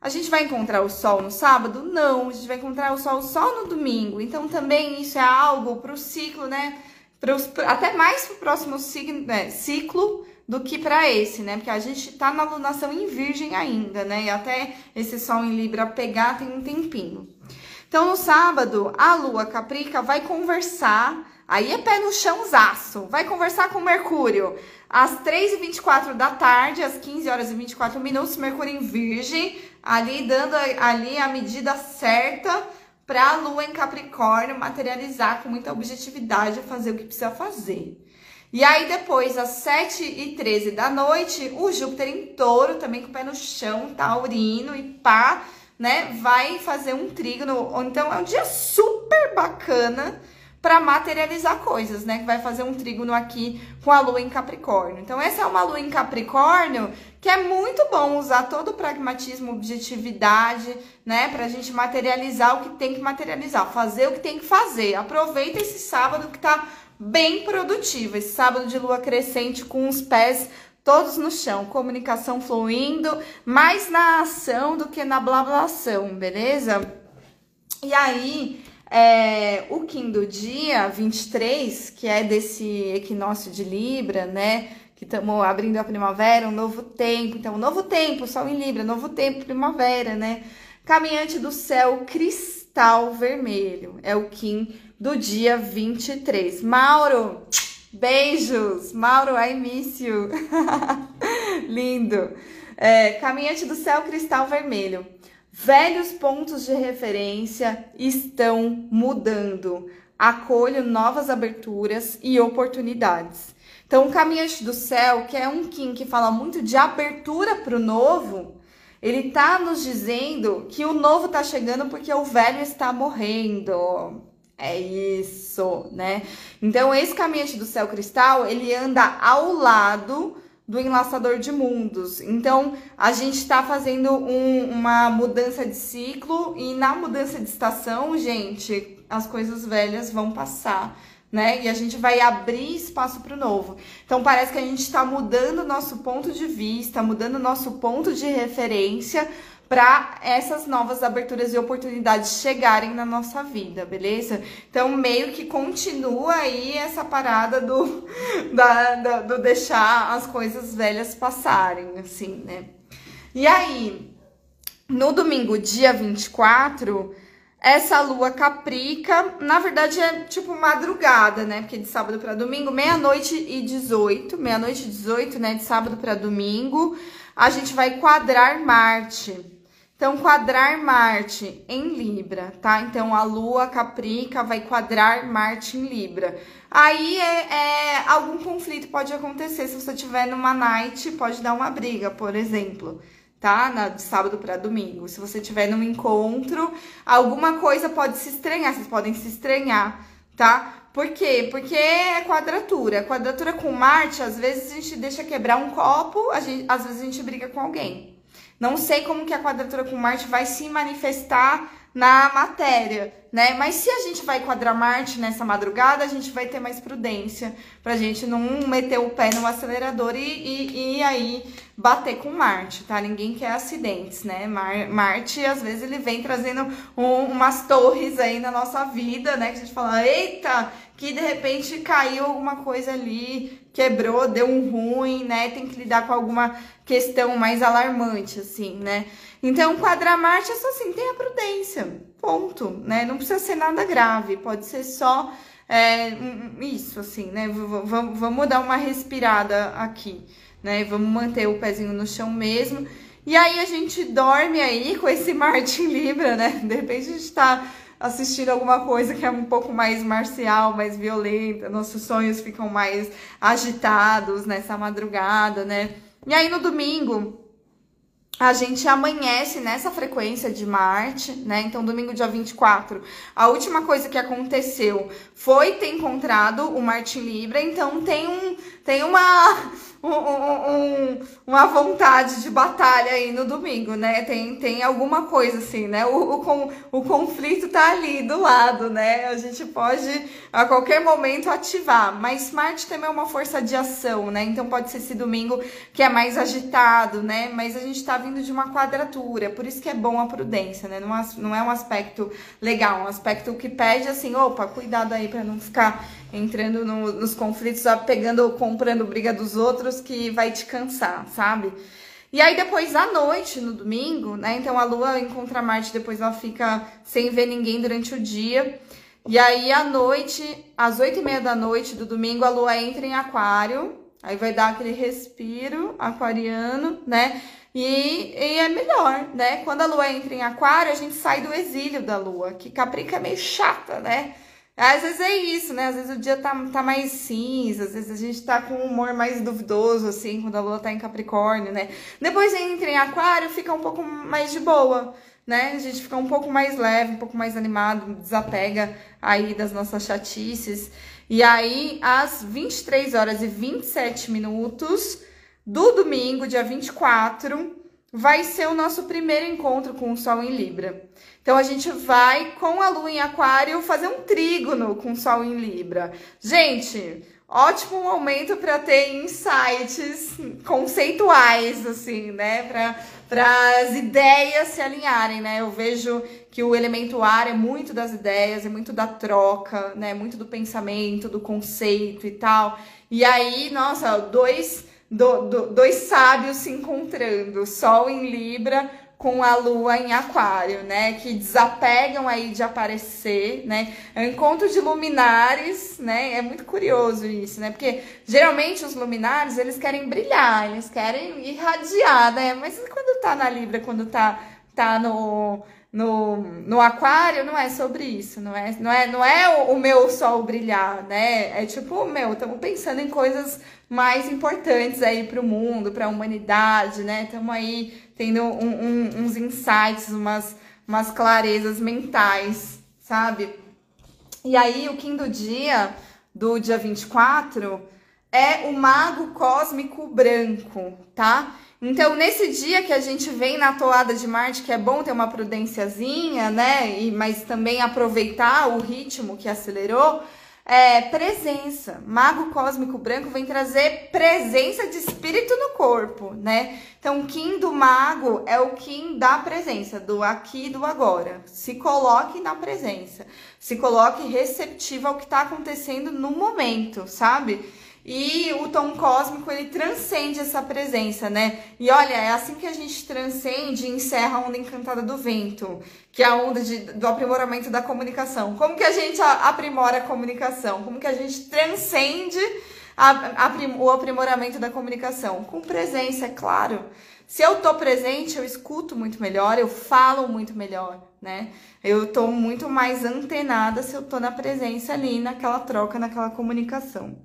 A gente vai encontrar o sol no sábado? Não, a gente vai encontrar o sol só no domingo. Então, também isso é algo para o ciclo, né? Pros, até mais para o próximo ciclo, né? ciclo do que para esse, né? Porque a gente tá na lunação em virgem ainda, né? E até esse sol em Libra pegar tem um tempinho. Então, no sábado, a lua caprica vai conversar Aí é pé no chãozaço. Vai conversar com Mercúrio às 3h24 da tarde, às 15 horas e 24 minutos, Mercúrio em Virgem, ali dando ali a medida certa para a Lua em Capricórnio materializar com muita objetividade fazer o que precisa fazer. E aí depois, às 7 e 13 da noite, o Júpiter em touro, também com o pé no chão, taurino e pá, né? Vai fazer um trígono. Então é um dia super bacana para materializar coisas, né? Que vai fazer um trígono aqui com a lua em Capricórnio. Então, essa é uma lua em Capricórnio que é muito bom usar todo o pragmatismo, objetividade, né? Pra gente materializar o que tem que materializar, fazer o que tem que fazer. Aproveita esse sábado que tá bem produtivo, esse sábado de lua crescente com os pés todos no chão, comunicação fluindo, mais na ação do que na blablação, beleza? E aí, é, o do dia 23, que é desse equinócio de Libra, né? Que estamos abrindo a primavera, um novo tempo. Então, novo tempo, Sol em Libra, novo tempo, primavera, né? Caminhante do céu cristal vermelho. É o Kim do dia 23. Mauro, beijos! Mauro, I miss you. Lindo. É, caminhante do céu cristal vermelho. Velhos pontos de referência estão mudando. Acolho novas aberturas e oportunidades. Então, o Caminhante do Céu, que é um Kim que fala muito de abertura para o novo, ele está nos dizendo que o novo está chegando porque o velho está morrendo. É isso, né? Então, esse Caminhante do Céu Cristal, ele anda ao lado do enlaçador de mundos. Então, a gente está fazendo um, uma mudança de ciclo e na mudança de estação, gente, as coisas velhas vão passar. Né? E a gente vai abrir espaço para o novo. Então parece que a gente está mudando nosso ponto de vista, mudando nosso ponto de referência para essas novas aberturas e oportunidades chegarem na nossa vida, beleza? Então, meio que continua aí essa parada do, da, da, do deixar as coisas velhas passarem, assim, né? E aí, no domingo, dia 24, essa lua caprica, na verdade é tipo madrugada, né? Porque de sábado para domingo, meia-noite e 18, meia-noite e 18, né? De sábado para domingo, a gente vai quadrar Marte. Então, quadrar Marte em Libra, tá? Então, a Lua Caprica vai quadrar Marte em Libra. Aí, é, é, algum conflito pode acontecer. Se você tiver numa night, pode dar uma briga, por exemplo, tá? Na, de sábado para domingo. Se você tiver num encontro, alguma coisa pode se estranhar. Vocês podem se estranhar, tá? Por quê? Porque é quadratura. Quadratura com Marte, às vezes a gente deixa quebrar um copo, gente, às vezes a gente briga com alguém. Não sei como que a quadratura com Marte vai se manifestar na matéria, né? Mas se a gente vai quadrar Marte nessa madrugada, a gente vai ter mais prudência pra gente não meter o pé no acelerador e, e, e aí bater com Marte, tá? Ninguém quer acidentes, né? Mar Marte, às vezes, ele vem trazendo um, umas torres aí na nossa vida, né? Que a gente fala, eita, que de repente caiu alguma coisa ali, quebrou, deu um ruim, né? Tem que lidar com alguma questão mais alarmante, assim, né? Então, quadrar Marte é só assim, tenha prudência, ponto, né? Não precisa ser nada grave, pode ser só é, isso, assim, né? V vamos dar uma respirada aqui, né? Vamos manter o pezinho no chão mesmo. E aí a gente dorme aí com esse Marte em Libra, né? De repente a gente tá assistindo alguma coisa que é um pouco mais marcial, mais violenta, nossos sonhos ficam mais agitados nessa madrugada, né? E aí no domingo a gente amanhece nessa frequência de Marte, né? Então, domingo, dia 24, a última coisa que aconteceu foi ter encontrado o Marte Libra, então tem um, tem uma, um, um, uma vontade de batalha aí no domingo, né? Tem, tem alguma coisa assim, né? O, o, o conflito tá ali do lado, né? A gente pode a qualquer momento ativar, mas Marte também é uma força de ação, né? Então pode ser esse domingo que é mais agitado, né? Mas a gente tá vindo de uma quadratura, por isso que é bom a prudência, né? Não, não é um aspecto legal, um aspecto que pede assim, opa, cuidado aí para não ficar entrando no, nos conflitos, pegando ou comprando briga dos outros, que vai te cansar, sabe? E aí depois à noite, no domingo, né? Então a Lua encontra Marte, depois ela fica sem ver ninguém durante o dia. E aí, à noite, às oito e meia da noite do domingo, a lua entra em aquário. Aí vai dar aquele respiro aquariano, né? E, e, é melhor, né? Quando a lua entra em aquário, a gente sai do exílio da lua, que Caprica é meio chata, né? Às vezes é isso, né? Às vezes o dia tá, tá mais cinza, às vezes a gente tá com um humor mais duvidoso, assim, quando a lua tá em Capricórnio, né? Depois entra em aquário, fica um pouco mais de boa, né? A gente fica um pouco mais leve, um pouco mais animado, desapega aí das nossas chatices. E aí, às 23 horas e 27 minutos do domingo, dia 24, vai ser o nosso primeiro encontro com o Sol em Libra. Então a gente vai com a Lua em Aquário fazer um trígono com o Sol em Libra. Gente, ótimo momento para ter insights conceituais, assim, né? Para as ideias se alinharem, né? Eu vejo que o elemento ar é muito das ideias, é muito da troca, né? Muito do pensamento, do conceito e tal. E aí, nossa, dois do, do, dois sábios se encontrando, Sol em Libra com a Lua em Aquário, né? Que desapegam aí de aparecer, né? É um encontro de luminares, né? É muito curioso isso, né? Porque geralmente os luminares eles querem brilhar, eles querem irradiar, né? Mas quando tá na Libra, quando tá, tá no no, no aquário não é sobre isso, não é, não é, não é o, o meu sol brilhar, né? É tipo, meu, estamos pensando em coisas mais importantes aí para o mundo, para a humanidade, né? Estamos aí tendo um, um, uns insights, umas, umas clarezas mentais, sabe? E aí, o Kim do dia, do dia 24, é o mago cósmico branco, tá? Então, nesse dia que a gente vem na toada de Marte, que é bom ter uma prudênciazinha, né? E, mas também aproveitar o ritmo que acelerou, é presença. Mago cósmico branco vem trazer presença de espírito no corpo, né? Então, o Kim do mago é o Kim da presença, do aqui e do agora. Se coloque na presença, se coloque receptivo ao que está acontecendo no momento, sabe? E o tom cósmico, ele transcende essa presença, né? E olha, é assim que a gente transcende e encerra a onda encantada do vento, que é a onda de, do aprimoramento da comunicação. Como que a gente aprimora a comunicação? Como que a gente transcende a, a, o aprimoramento da comunicação? Com presença, é claro. Se eu tô presente, eu escuto muito melhor, eu falo muito melhor, né? Eu tô muito mais antenada se eu tô na presença ali, naquela troca, naquela comunicação.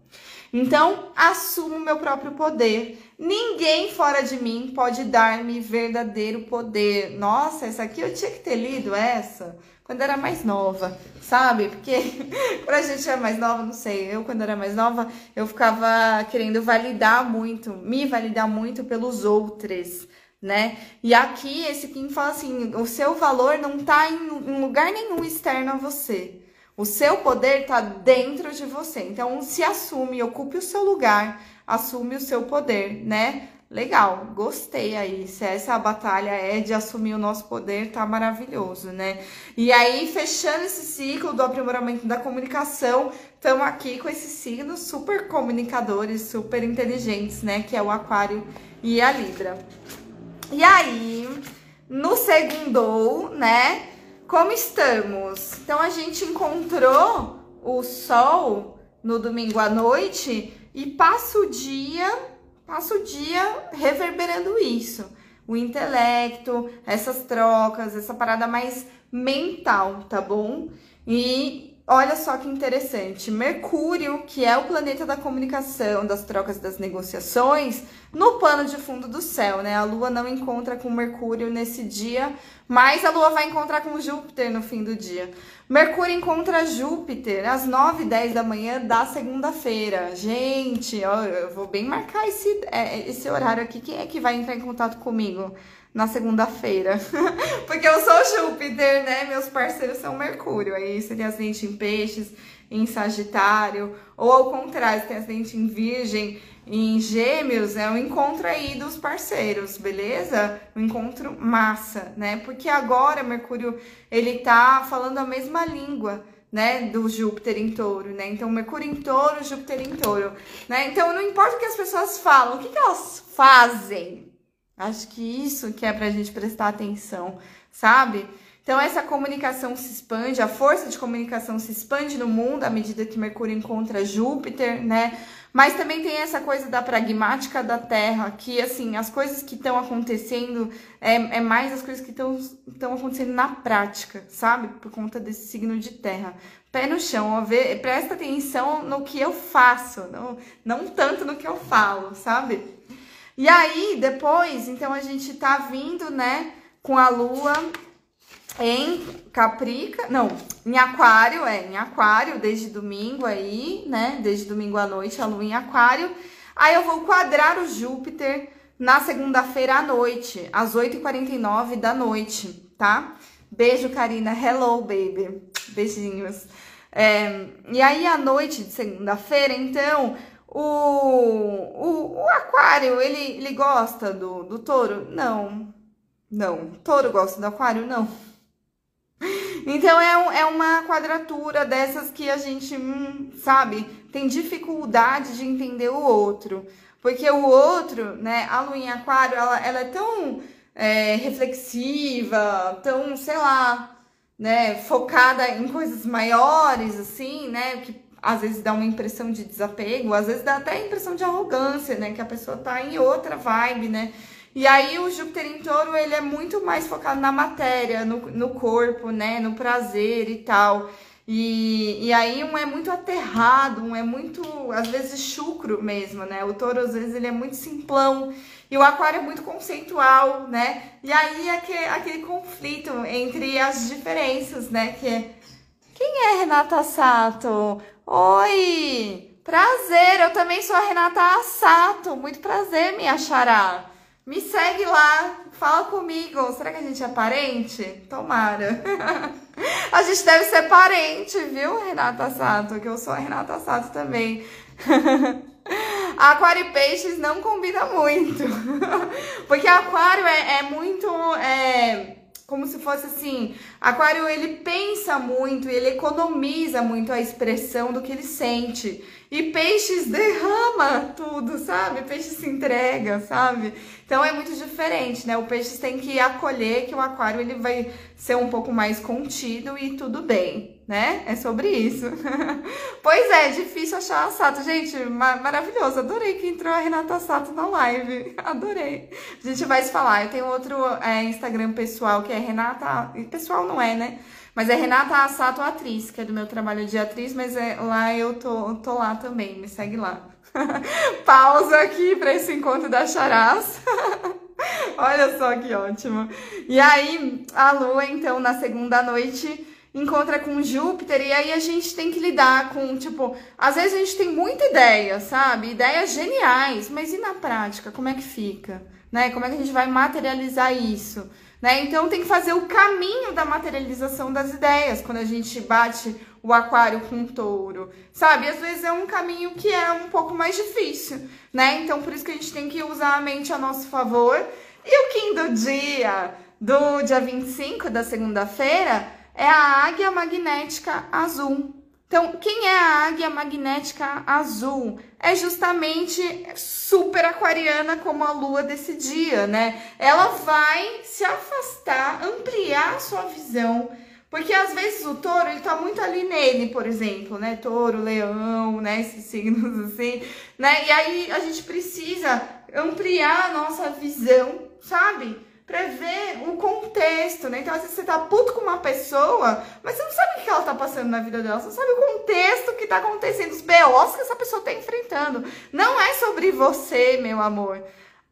Então, assumo meu próprio poder. Ninguém fora de mim pode dar-me verdadeiro poder. Nossa, essa aqui eu tinha que ter lido essa quando era mais nova, sabe? Porque quando a gente é mais nova, não sei, eu quando era mais nova, eu ficava querendo validar muito, me validar muito pelos outros, né? E aqui esse Kim fala assim: o seu valor não tá em lugar nenhum externo a você. O seu poder está dentro de você. Então, se assume, ocupe o seu lugar, assume o seu poder, né? Legal, gostei aí. Se essa batalha é de assumir o nosso poder, tá maravilhoso, né? E aí, fechando esse ciclo do aprimoramento da comunicação, estamos aqui com esses signos super comunicadores, super inteligentes, né? Que é o Aquário e a Libra. E aí, no segundo, né? Como estamos? Então a gente encontrou o sol no domingo à noite e passa o dia, passa o dia reverberando isso. O intelecto, essas trocas, essa parada mais mental, tá bom? E Olha só que interessante. Mercúrio, que é o planeta da comunicação, das trocas, das negociações, no pano de fundo do céu, né? A Lua não encontra com Mercúrio nesse dia, mas a Lua vai encontrar com Júpiter no fim do dia. Mercúrio encontra Júpiter às 9 e 10 da manhã da segunda-feira. Gente, ó, eu vou bem marcar esse, é, esse horário aqui. Quem é que vai entrar em contato comigo? Na segunda-feira. Porque eu sou Júpiter, né? Meus parceiros são Mercúrio. Aí seria acidente em peixes, em Sagitário. Ou ao contrário, tem acidente em Virgem, em Gêmeos, é um encontro aí dos parceiros, beleza? Um encontro massa, né? Porque agora Mercúrio, ele tá falando a mesma língua. Né, do Júpiter em touro, né? Então, Mercúrio em touro, Júpiter em touro, né? Então, não importa o que as pessoas falam, o que, que elas fazem, Acho que isso que é pra gente prestar atenção, sabe? Então, essa comunicação se expande, a força de comunicação se expande no mundo à medida que Mercúrio encontra Júpiter, né? Mas também tem essa coisa da pragmática da Terra, que assim, as coisas que estão acontecendo é, é mais as coisas que estão acontecendo na prática, sabe? Por conta desse signo de Terra. Pé no chão, ó, vê, presta atenção no que eu faço, não, não tanto no que eu falo, sabe? E aí, depois, então a gente tá vindo, né, com a Lua em Caprica, não, em Aquário, é, em Aquário, desde domingo aí, né? Desde domingo à noite, a lua em Aquário. Aí eu vou quadrar o Júpiter na segunda-feira à noite, às 8h49 da noite, tá? Beijo, Karina. Hello, baby. Beijinhos. É, e aí, à noite de segunda-feira, então, o, o, o Aquário, ele, ele gosta do, do touro? Não. Não. Touro gosta do Aquário? Não. Então é, é uma quadratura dessas que a gente, hum, sabe, tem dificuldade de entender o outro. Porque o outro, né, a lua em aquário, ela, ela é tão é, reflexiva, tão, sei lá, né, focada em coisas maiores, assim, né, que às vezes dá uma impressão de desapego, às vezes dá até a impressão de arrogância, né, que a pessoa tá em outra vibe, né. E aí o Júpiter em touro, ele é muito mais focado na matéria, no, no corpo, né? No prazer e tal. E, e aí um é muito aterrado, um é muito, às vezes, chucro mesmo, né? O touro, às vezes, ele é muito simplão. E o aquário é muito conceitual, né? E aí aquele, aquele conflito entre as diferenças, né? Que é... Quem é Renata Sato? Oi! Prazer, eu também sou a Renata Sato. Muito prazer, minha xará. Me segue lá, fala comigo. Será que a gente é parente? Tomara. a gente deve ser parente, viu, Renata Sato? Que eu sou a Renata Sato também. aquário e peixes não combina muito. Porque aquário é, é muito. É, como se fosse assim, aquário ele pensa muito, ele economiza muito a expressão do que ele sente. E peixes derrama tudo, sabe? Peixe se entrega, sabe? Então é muito diferente, né? O peixe tem que acolher que o aquário ele vai ser um pouco mais contido e tudo bem, né? É sobre isso. pois é, difícil achar a Sato. Gente, maravilhoso. Adorei que entrou a Renata Sato na live. Adorei. A gente vai se falar. Eu tenho outro é, Instagram pessoal que é Renata. Pessoal não é, né? Mas é Renata Sato Atriz, que é do meu trabalho de atriz, mas é, lá eu tô, tô lá também. Me segue lá. Pausa aqui para esse encontro da Charás. Olha só que ótimo. E aí, a Lua, então, na segunda noite, encontra com Júpiter, e aí a gente tem que lidar com, tipo, às vezes a gente tem muita ideia, sabe? Ideias geniais, mas e na prática? Como é que fica? Né? Como é que a gente vai materializar isso? Né? Então tem que fazer o caminho da materialização das ideias quando a gente bate o aquário com touro, sabe? Às vezes é um caminho que é um pouco mais difícil, né? Então por isso que a gente tem que usar a mente a nosso favor. E o do dia, do dia 25 da segunda-feira, é a águia magnética azul. Então, quem é a águia magnética azul? É justamente super aquariana como a lua desse dia, né? Ela vai se afastar, ampliar a sua visão, porque às vezes o touro, ele tá muito ali nele, por exemplo, né? Touro, leão, né? Esses signos assim, né? E aí a gente precisa ampliar a nossa visão, sabe? Pra ver o contexto, né? Então, às vezes você tá puto com uma pessoa, mas você não sabe o que ela tá passando na vida dela, você não sabe o contexto que tá acontecendo, os BOs que essa pessoa tá enfrentando. Não é sobre você, meu amor.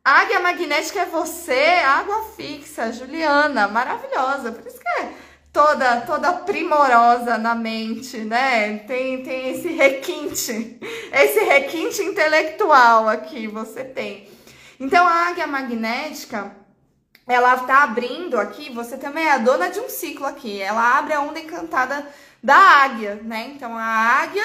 Águia magnética é você, água fixa, Juliana, maravilhosa. Por isso que é toda toda primorosa na mente, né? Tem, tem esse requinte, esse requinte intelectual aqui você tem. Então a águia magnética, ela tá abrindo aqui, você também é a dona de um ciclo aqui. Ela abre a onda encantada da águia, né? Então a águia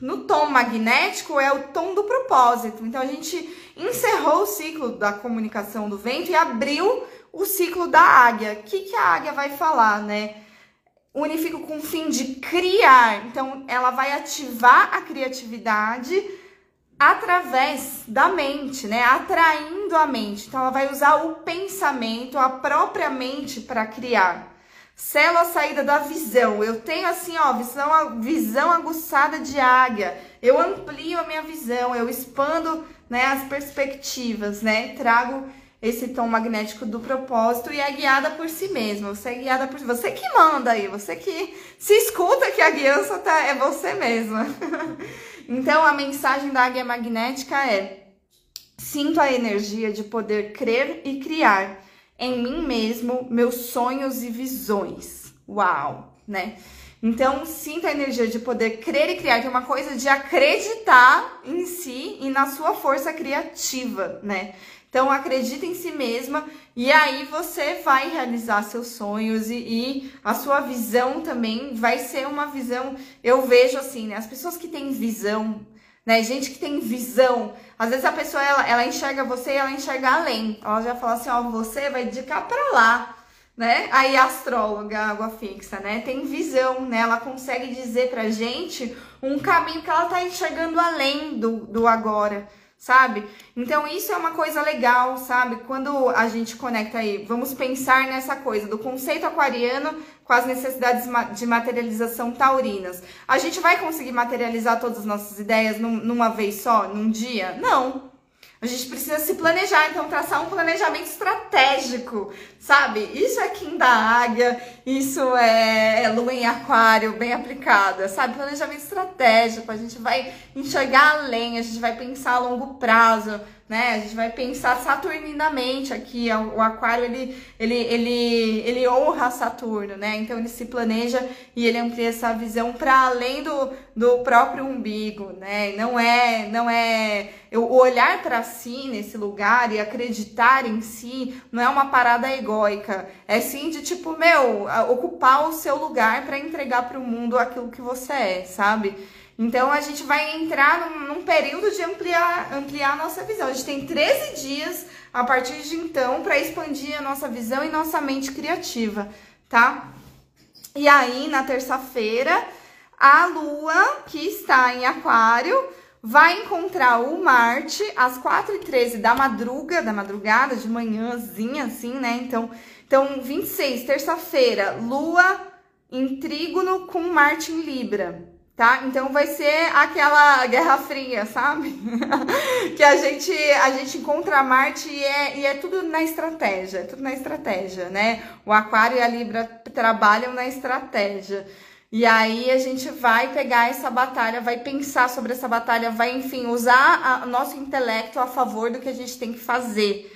no tom magnético é o tom do propósito. Então a gente encerrou o ciclo da comunicação do vento e abriu o ciclo da águia. O que, que a águia vai falar, né? unifica com o fim de criar. Então, ela vai ativar a criatividade através da mente, né? Atraindo a mente. Então, ela vai usar o pensamento, a própria mente para criar. Selo a saída da visão. Eu tenho assim, ó, visão, visão aguçada de águia. Eu amplio a minha visão, eu expando, né, as perspectivas, né? Trago esse tom magnético do propósito e é guiada por si mesma. Você é guiada por você que manda aí, você que se escuta que a guiança tá, é você mesma. então a mensagem da águia magnética é: sinto a energia de poder crer e criar em mim mesmo meus sonhos e visões. Uau, né? Então, sinta a energia de poder crer e criar, que é uma coisa de acreditar em si e na sua força criativa, né? Então acredita em si mesma e aí você vai realizar seus sonhos e, e, a sua visão também vai ser uma visão. Eu vejo assim, né? As pessoas que têm visão, né? Gente que tem visão, às vezes a pessoa ela, ela enxerga você e ela enxerga além. Ela já fala assim, ó, você vai de cá para lá. Né? Aí a astróloga, água fixa, né? Tem visão, né? Ela consegue dizer pra gente um caminho que ela tá enxergando além do, do agora sabe? Então isso é uma coisa legal, sabe? Quando a gente conecta aí, vamos pensar nessa coisa do conceito aquariano com as necessidades de materialização taurinas. A gente vai conseguir materializar todas as nossas ideias numa vez só, num dia? Não. A gente precisa se planejar, então traçar um planejamento estratégico, sabe? Isso é Kim da Águia, isso é, é Lua em Aquário, bem aplicada, sabe? Planejamento estratégico, a gente vai enxergar além, a gente vai pensar a longo prazo, né? A gente vai pensar saturninamente aqui, o aquário ele, ele, ele, ele honra Saturno, né? Então ele se planeja e ele amplia essa visão para além do, do próprio umbigo, né? Não é, não é o olhar para si nesse lugar e acreditar em si não é uma parada egóica, é sim de tipo, meu, ocupar o seu lugar para entregar para o mundo aquilo que você é, sabe? Então a gente vai entrar num, num, período de ampliar, ampliar a nossa visão. A gente tem 13 dias a partir de então para expandir a nossa visão e nossa mente criativa, tá? E aí, na terça-feira, a Lua, que está em Aquário, vai encontrar o Marte às 4h13 da madruga, da madrugada, de manhãzinha, assim, né? Então, então 26, terça-feira, Lua em trígono com Marte em Libra tá? Então vai ser aquela Guerra Fria, sabe? que a gente a gente encontra Marte e é, e é tudo na estratégia, é tudo na estratégia, né? O Aquário e a Libra trabalham na estratégia. E aí a gente vai pegar essa batalha, vai pensar sobre essa batalha, vai, enfim, usar o nosso intelecto a favor do que a gente tem que fazer.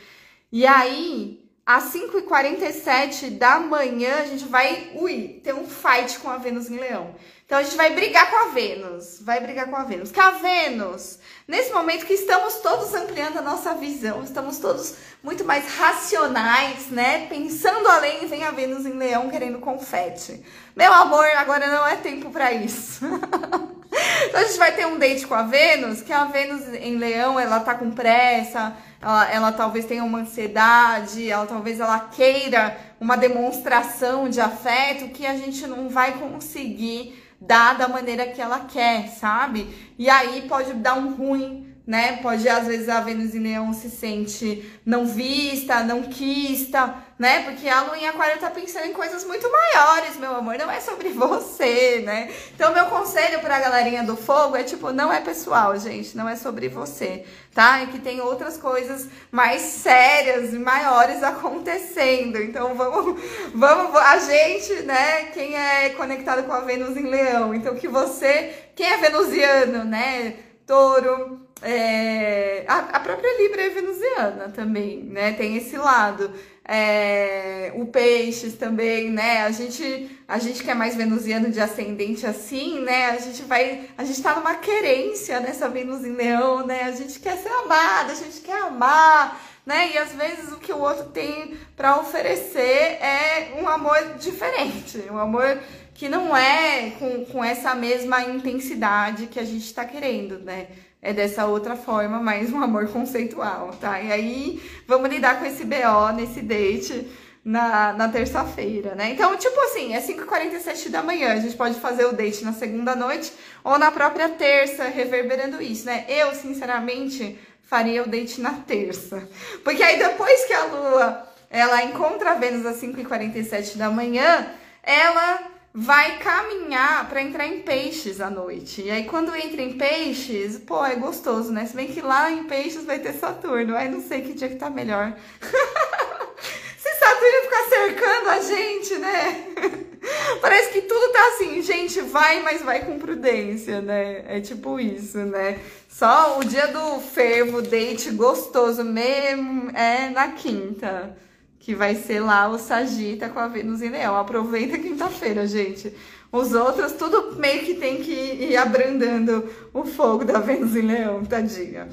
E aí, às 5h47 da manhã, a gente vai, ui, ter um fight com a Vênus em Leão. Então a gente vai brigar com a Vênus, vai brigar com a Vênus. Que a Vênus, nesse momento que estamos todos ampliando a nossa visão, estamos todos muito mais racionais, né? Pensando além, vem a Vênus em Leão querendo confete. Meu amor, agora não é tempo para isso. então a gente vai ter um date com a Vênus, que a Vênus em Leão, ela tá com pressa, ela, ela talvez tenha uma ansiedade, ela talvez ela queira uma demonstração de afeto que a gente não vai conseguir dar da maneira que ela quer, sabe? E aí pode dar um ruim né? Pode, às vezes, a Vênus em Leão se sente não vista, não quista, né? Porque a Lua em Aquário tá pensando em coisas muito maiores, meu amor, não é sobre você, né? Então, meu conselho pra galerinha do fogo é tipo, não é pessoal, gente, não é sobre você, tá? É que tem outras coisas mais sérias e maiores acontecendo. Então, vamos, vamos, a gente, né? Quem é conectado com a Vênus em Leão, então que você, quem é venusiano, né? Touro, é, a, a, própria Libra é venusiana também, né? Tem esse lado. É, o peixes também, né? A gente, a gente que é mais venusiano de ascendente assim, né? A gente vai, a gente tá numa querência nessa Vênus em Leão, né? A gente quer ser amada, a gente quer amar, né? E às vezes o que o outro tem para oferecer é um amor diferente, um amor que não é com, com essa mesma intensidade que a gente tá querendo, né? É dessa outra forma, mais um amor conceitual, tá? E aí, vamos lidar com esse BO nesse date na, na terça-feira, né? Então, tipo assim, é 5h47 da manhã, a gente pode fazer o date na segunda noite ou na própria terça, reverberando isso, né? Eu, sinceramente, faria o date na terça. Porque aí, depois que a Lua, ela encontra a Vênus às 5h47 da manhã, ela vai caminhar para entrar em peixes à noite. E aí, quando entra em peixes, pô, é gostoso, né? Se bem que lá em peixes vai ter Saturno. Aí não sei que dia que tá melhor. Se Saturno ficar cercando a gente, né? Parece que tudo tá assim, gente, vai, mas vai com prudência, né? É tipo isso, né? Só o dia do fervo, date gostoso mesmo é na quinta que vai ser lá o Sagita com a Vênus em Leão. Aproveita quinta-feira, gente. Os outros, tudo meio que tem que ir abrandando o fogo da Vênus em Leão, tadinha.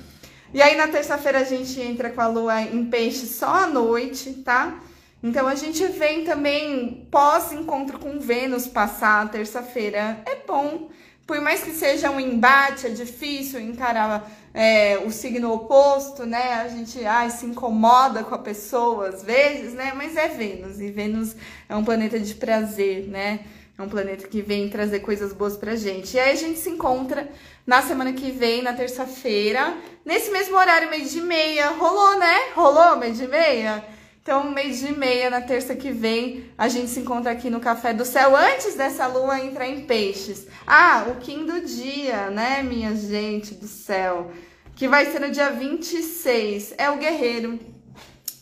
E aí na terça-feira a gente entra com a lua em peixe só à noite, tá? Então a gente vem também pós-encontro com Vênus passar a terça-feira. É bom, por mais que seja um embate, é difícil encarar é, o signo oposto, né? A gente ai, se incomoda com a pessoa às vezes, né? Mas é Vênus, e Vênus é um planeta de prazer, né? É um planeta que vem trazer coisas boas pra gente. E aí a gente se encontra na semana que vem, na terça-feira, nesse mesmo horário, meio de meia. Rolou, né? Rolou meio de meia? Então, meio de meia, na terça que vem, a gente se encontra aqui no Café do Céu, antes dessa lua entrar em peixes. Ah, o Kim do dia, né, minha gente do céu? Que vai ser no dia 26. É o guerreiro.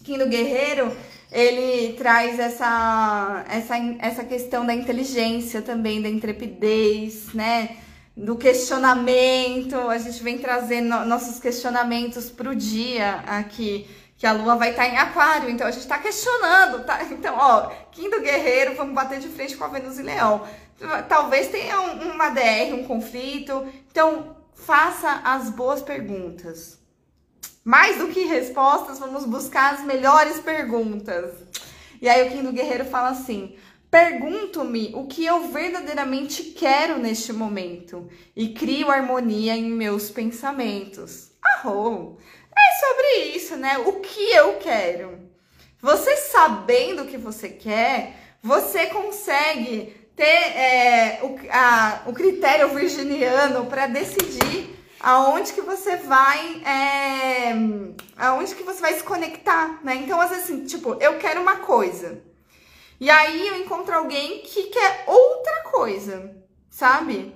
Kim do guerreiro, ele traz essa, essa, essa questão da inteligência também, da intrepidez, né? Do questionamento. A gente vem trazendo nossos questionamentos para o dia aqui que a lua vai estar tá em aquário, então a gente está questionando, tá? Então, ó, quinto guerreiro, vamos bater de frente com a Vênus e Leão. Talvez tenha um, uma DR, um conflito. Então, faça as boas perguntas. Mais do que respostas, vamos buscar as melhores perguntas. E aí o do Guerreiro fala assim: Pergunto-me o que eu verdadeiramente quero neste momento e crio harmonia em meus pensamentos. Arrou! É sobre isso, né? O que eu quero. Você sabendo o que você quer, você consegue ter é, o, a, o critério virginiano para decidir aonde que você vai é, aonde que você vai se conectar, né? Então, às vezes, assim, tipo, eu quero uma coisa. E aí eu encontro alguém que quer outra coisa, sabe?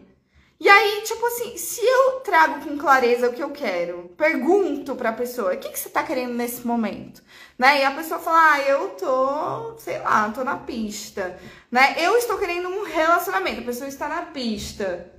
E aí, tipo assim, se eu trago com clareza o que eu quero, pergunto pra pessoa, o que, que você tá querendo nesse momento? Né? E a pessoa fala, ah, eu tô, sei lá, tô na pista, né? Eu estou querendo um relacionamento, a pessoa está na pista.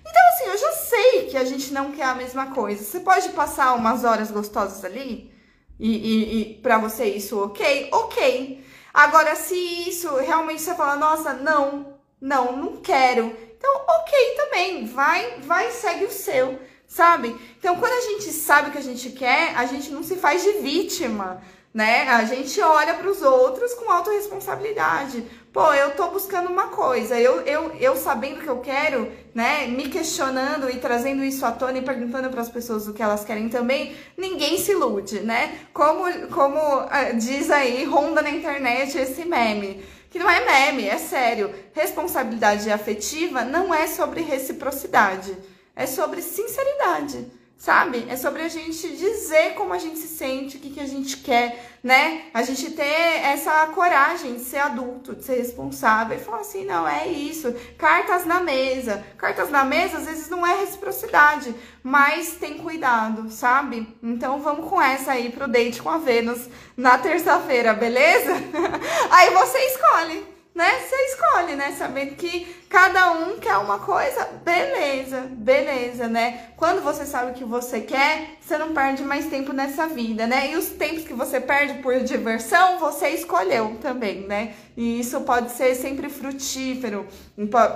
Então, assim, eu já sei que a gente não quer a mesma coisa. Você pode passar umas horas gostosas ali e, e, e pra você isso ok? Ok. Agora, se isso realmente você fala, nossa, não, não, não quero então, ok também, vai, vai, segue o seu, sabe? Então, quando a gente sabe o que a gente quer, a gente não se faz de vítima, né? A gente olha para os outros com autorresponsabilidade. Pô, eu tô buscando uma coisa, eu, eu, eu sabendo o que eu quero, né? Me questionando e trazendo isso à tona e perguntando para as pessoas o que elas querem também, ninguém se ilude, né? Como, como uh, diz aí, ronda na internet esse meme que não é meme, é sério. Responsabilidade afetiva não é sobre reciprocidade, é sobre sinceridade sabe? É sobre a gente dizer como a gente se sente, o que, que a gente quer, né? A gente ter essa coragem de ser adulto, de ser responsável e falar assim: não, é isso. Cartas na mesa. Cartas na mesa às vezes não é reciprocidade, mas tem cuidado, sabe? Então vamos com essa aí pro date com a Vênus na terça-feira, beleza? aí você escolhe né? Você escolhe, né? Sabendo que cada um quer uma coisa, beleza, beleza, né? Quando você sabe o que você quer, você não perde mais tempo nessa vida, né? E os tempos que você perde por diversão, você escolheu também, né? E isso pode ser sempre frutífero,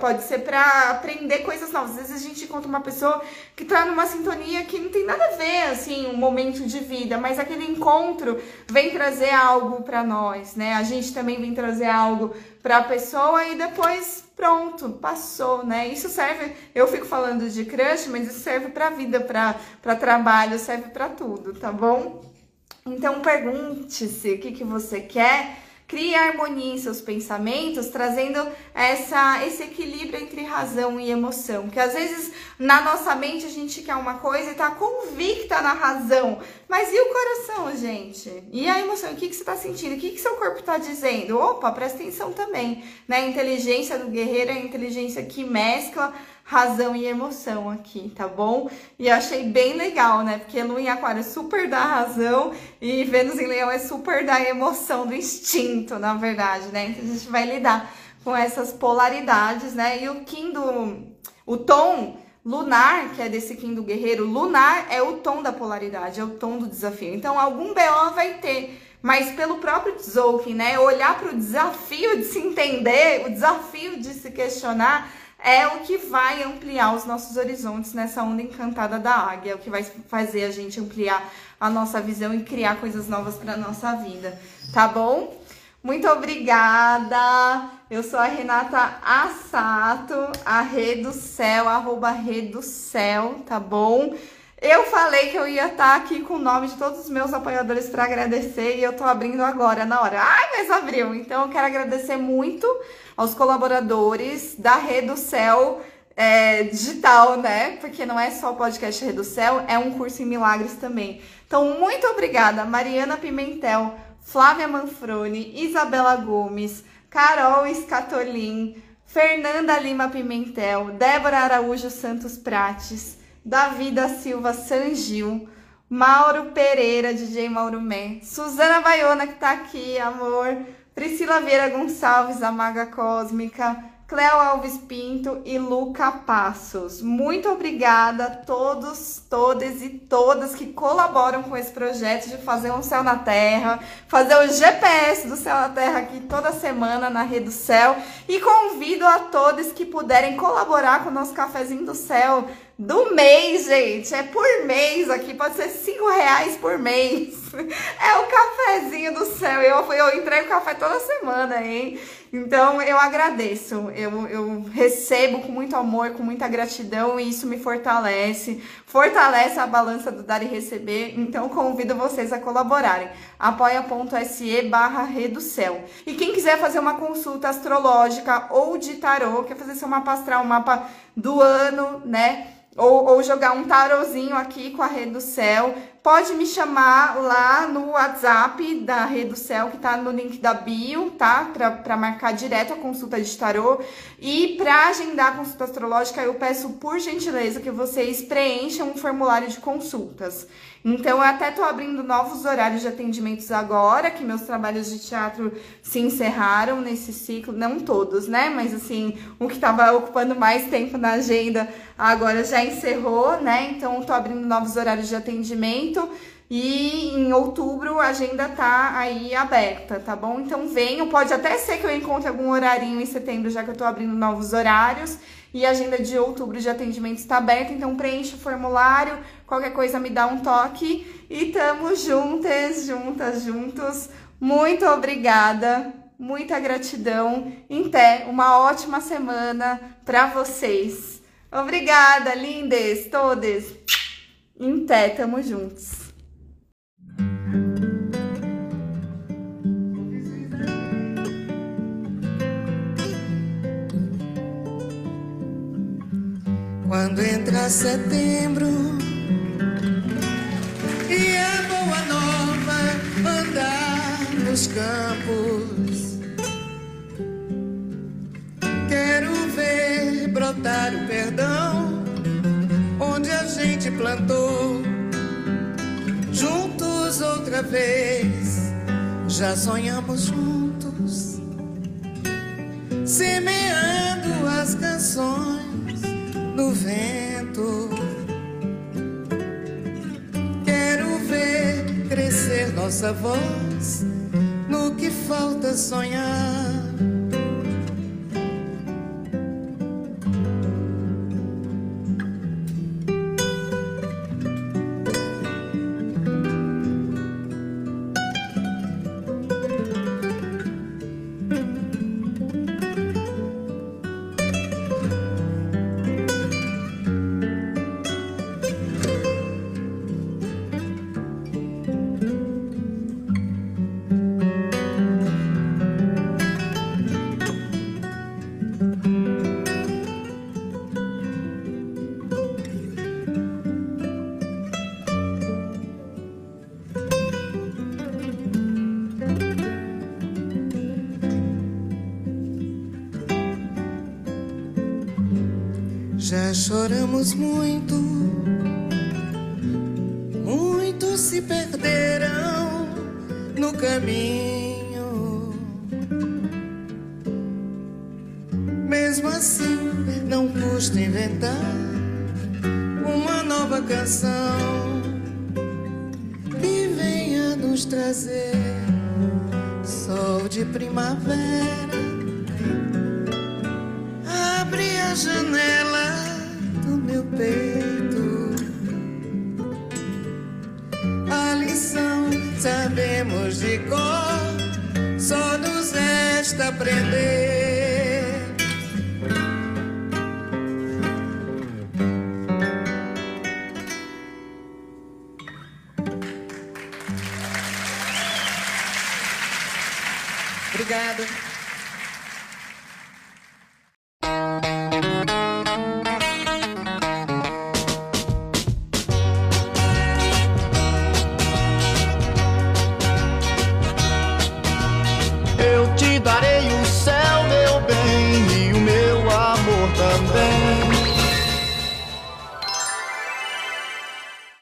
pode ser para aprender coisas novas. Às vezes a gente encontra uma pessoa que tá numa sintonia que não tem nada a ver, assim, um momento de vida, mas aquele encontro vem trazer algo para nós, né? A gente também vem trazer algo para a pessoa e depois pronto, passou, né? Isso serve, eu fico falando de crush, mas isso serve para vida, para trabalho, serve para tudo, tá bom? Então pergunte-se o que, que você quer Crie harmonia em seus pensamentos, trazendo essa, esse equilíbrio entre razão e emoção. Que às vezes na nossa mente a gente quer uma coisa e está convicta na razão. Mas e o coração, gente? E a emoção? O que, que você está sentindo? O que, que seu corpo está dizendo? Opa, presta atenção também. Né? A inteligência do guerreiro é a inteligência que mescla razão e emoção aqui, tá bom? E achei bem legal, né? Porque Lua em Aquário é super da razão e Vênus em Leão é super da emoção, do instinto, na verdade, né? Então a gente vai lidar com essas polaridades, né? E o Kim do... o tom lunar, que é desse Kim do guerreiro, lunar é o tom da polaridade, é o tom do desafio. Então algum BO vai ter mas pelo próprio Tzolk'in, né? Olhar para o desafio de se entender, o desafio de se questionar, é o que vai ampliar os nossos horizontes nessa onda encantada da águia, é o que vai fazer a gente ampliar a nossa visão e criar coisas novas para nossa vida, tá bom? Muito obrigada. Eu sou a Renata Assato, a Rede do Céu, arroba Rede do Céu, tá bom? Eu falei que eu ia estar aqui com o nome de todos os meus apoiadores para agradecer e eu tô abrindo agora na hora. Ai, mas abriu! Então eu quero agradecer muito aos colaboradores da Céu é, digital, né? Porque não é só o podcast Céu, é um curso em milagres também. Então, muito obrigada, Mariana Pimentel, Flávia Manfroni, Isabela Gomes, Carol Escatolin, Fernanda Lima Pimentel, Débora Araújo Santos Prates. Davi da Silva Sangil, Mauro Pereira, DJ Mauro Mé, Suzana Baiona, que tá aqui, amor, Priscila Vieira Gonçalves, a Maga Cósmica, Cléo Alves Pinto e Luca Passos. Muito obrigada a todos, todas e todas que colaboram com esse projeto de fazer um céu na terra, fazer o GPS do céu na terra aqui toda semana na Rede do Céu. E convido a todos que puderem colaborar com o nosso cafezinho do céu do mês, gente. É por mês aqui, pode ser cinco reais por mês. É o cafezinho do céu. Eu, eu entrego café toda semana, hein? Então eu agradeço, eu, eu recebo com muito amor, com muita gratidão e isso me fortalece, fortalece a balança do dar e receber. Então convido vocês a colaborarem. apoia.se barra Céu. E quem quiser fazer uma consulta astrológica ou de tarô, quer fazer seu mapa astral, mapa do ano, né? ou, ou jogar um tarozinho aqui com a Rede do Céu, pode me chamar lá no WhatsApp da Rede do Céu, que tá no link da bio, tá? Pra, pra marcar direto a consulta de tarô. E pra agendar a consulta astrológica, eu peço por gentileza que vocês preencham um formulário de consultas. Então, eu até tô abrindo novos horários de atendimentos agora, que meus trabalhos de teatro se encerraram nesse ciclo, não todos, né? Mas assim, o que tava ocupando mais tempo na agenda agora já encerrou, né? Então, tô abrindo novos horários de atendimento. E em outubro a agenda tá aí aberta, tá bom? Então venham, pode até ser que eu encontre algum horarinho em setembro, já que eu tô abrindo novos horários. E a agenda de outubro de atendimento está aberta, então preencha o formulário, qualquer coisa me dá um toque. E tamo juntas, juntas, juntos. Muito obrigada, muita gratidão. Até uma ótima semana para vocês. Obrigada, lindes, todas. Até, tamo juntos. Quando entra setembro brotar o perdão onde a gente plantou juntos outra vez. Já sonhamos juntos, semeando as canções no vento. Quero ver crescer nossa voz no que falta sonhar.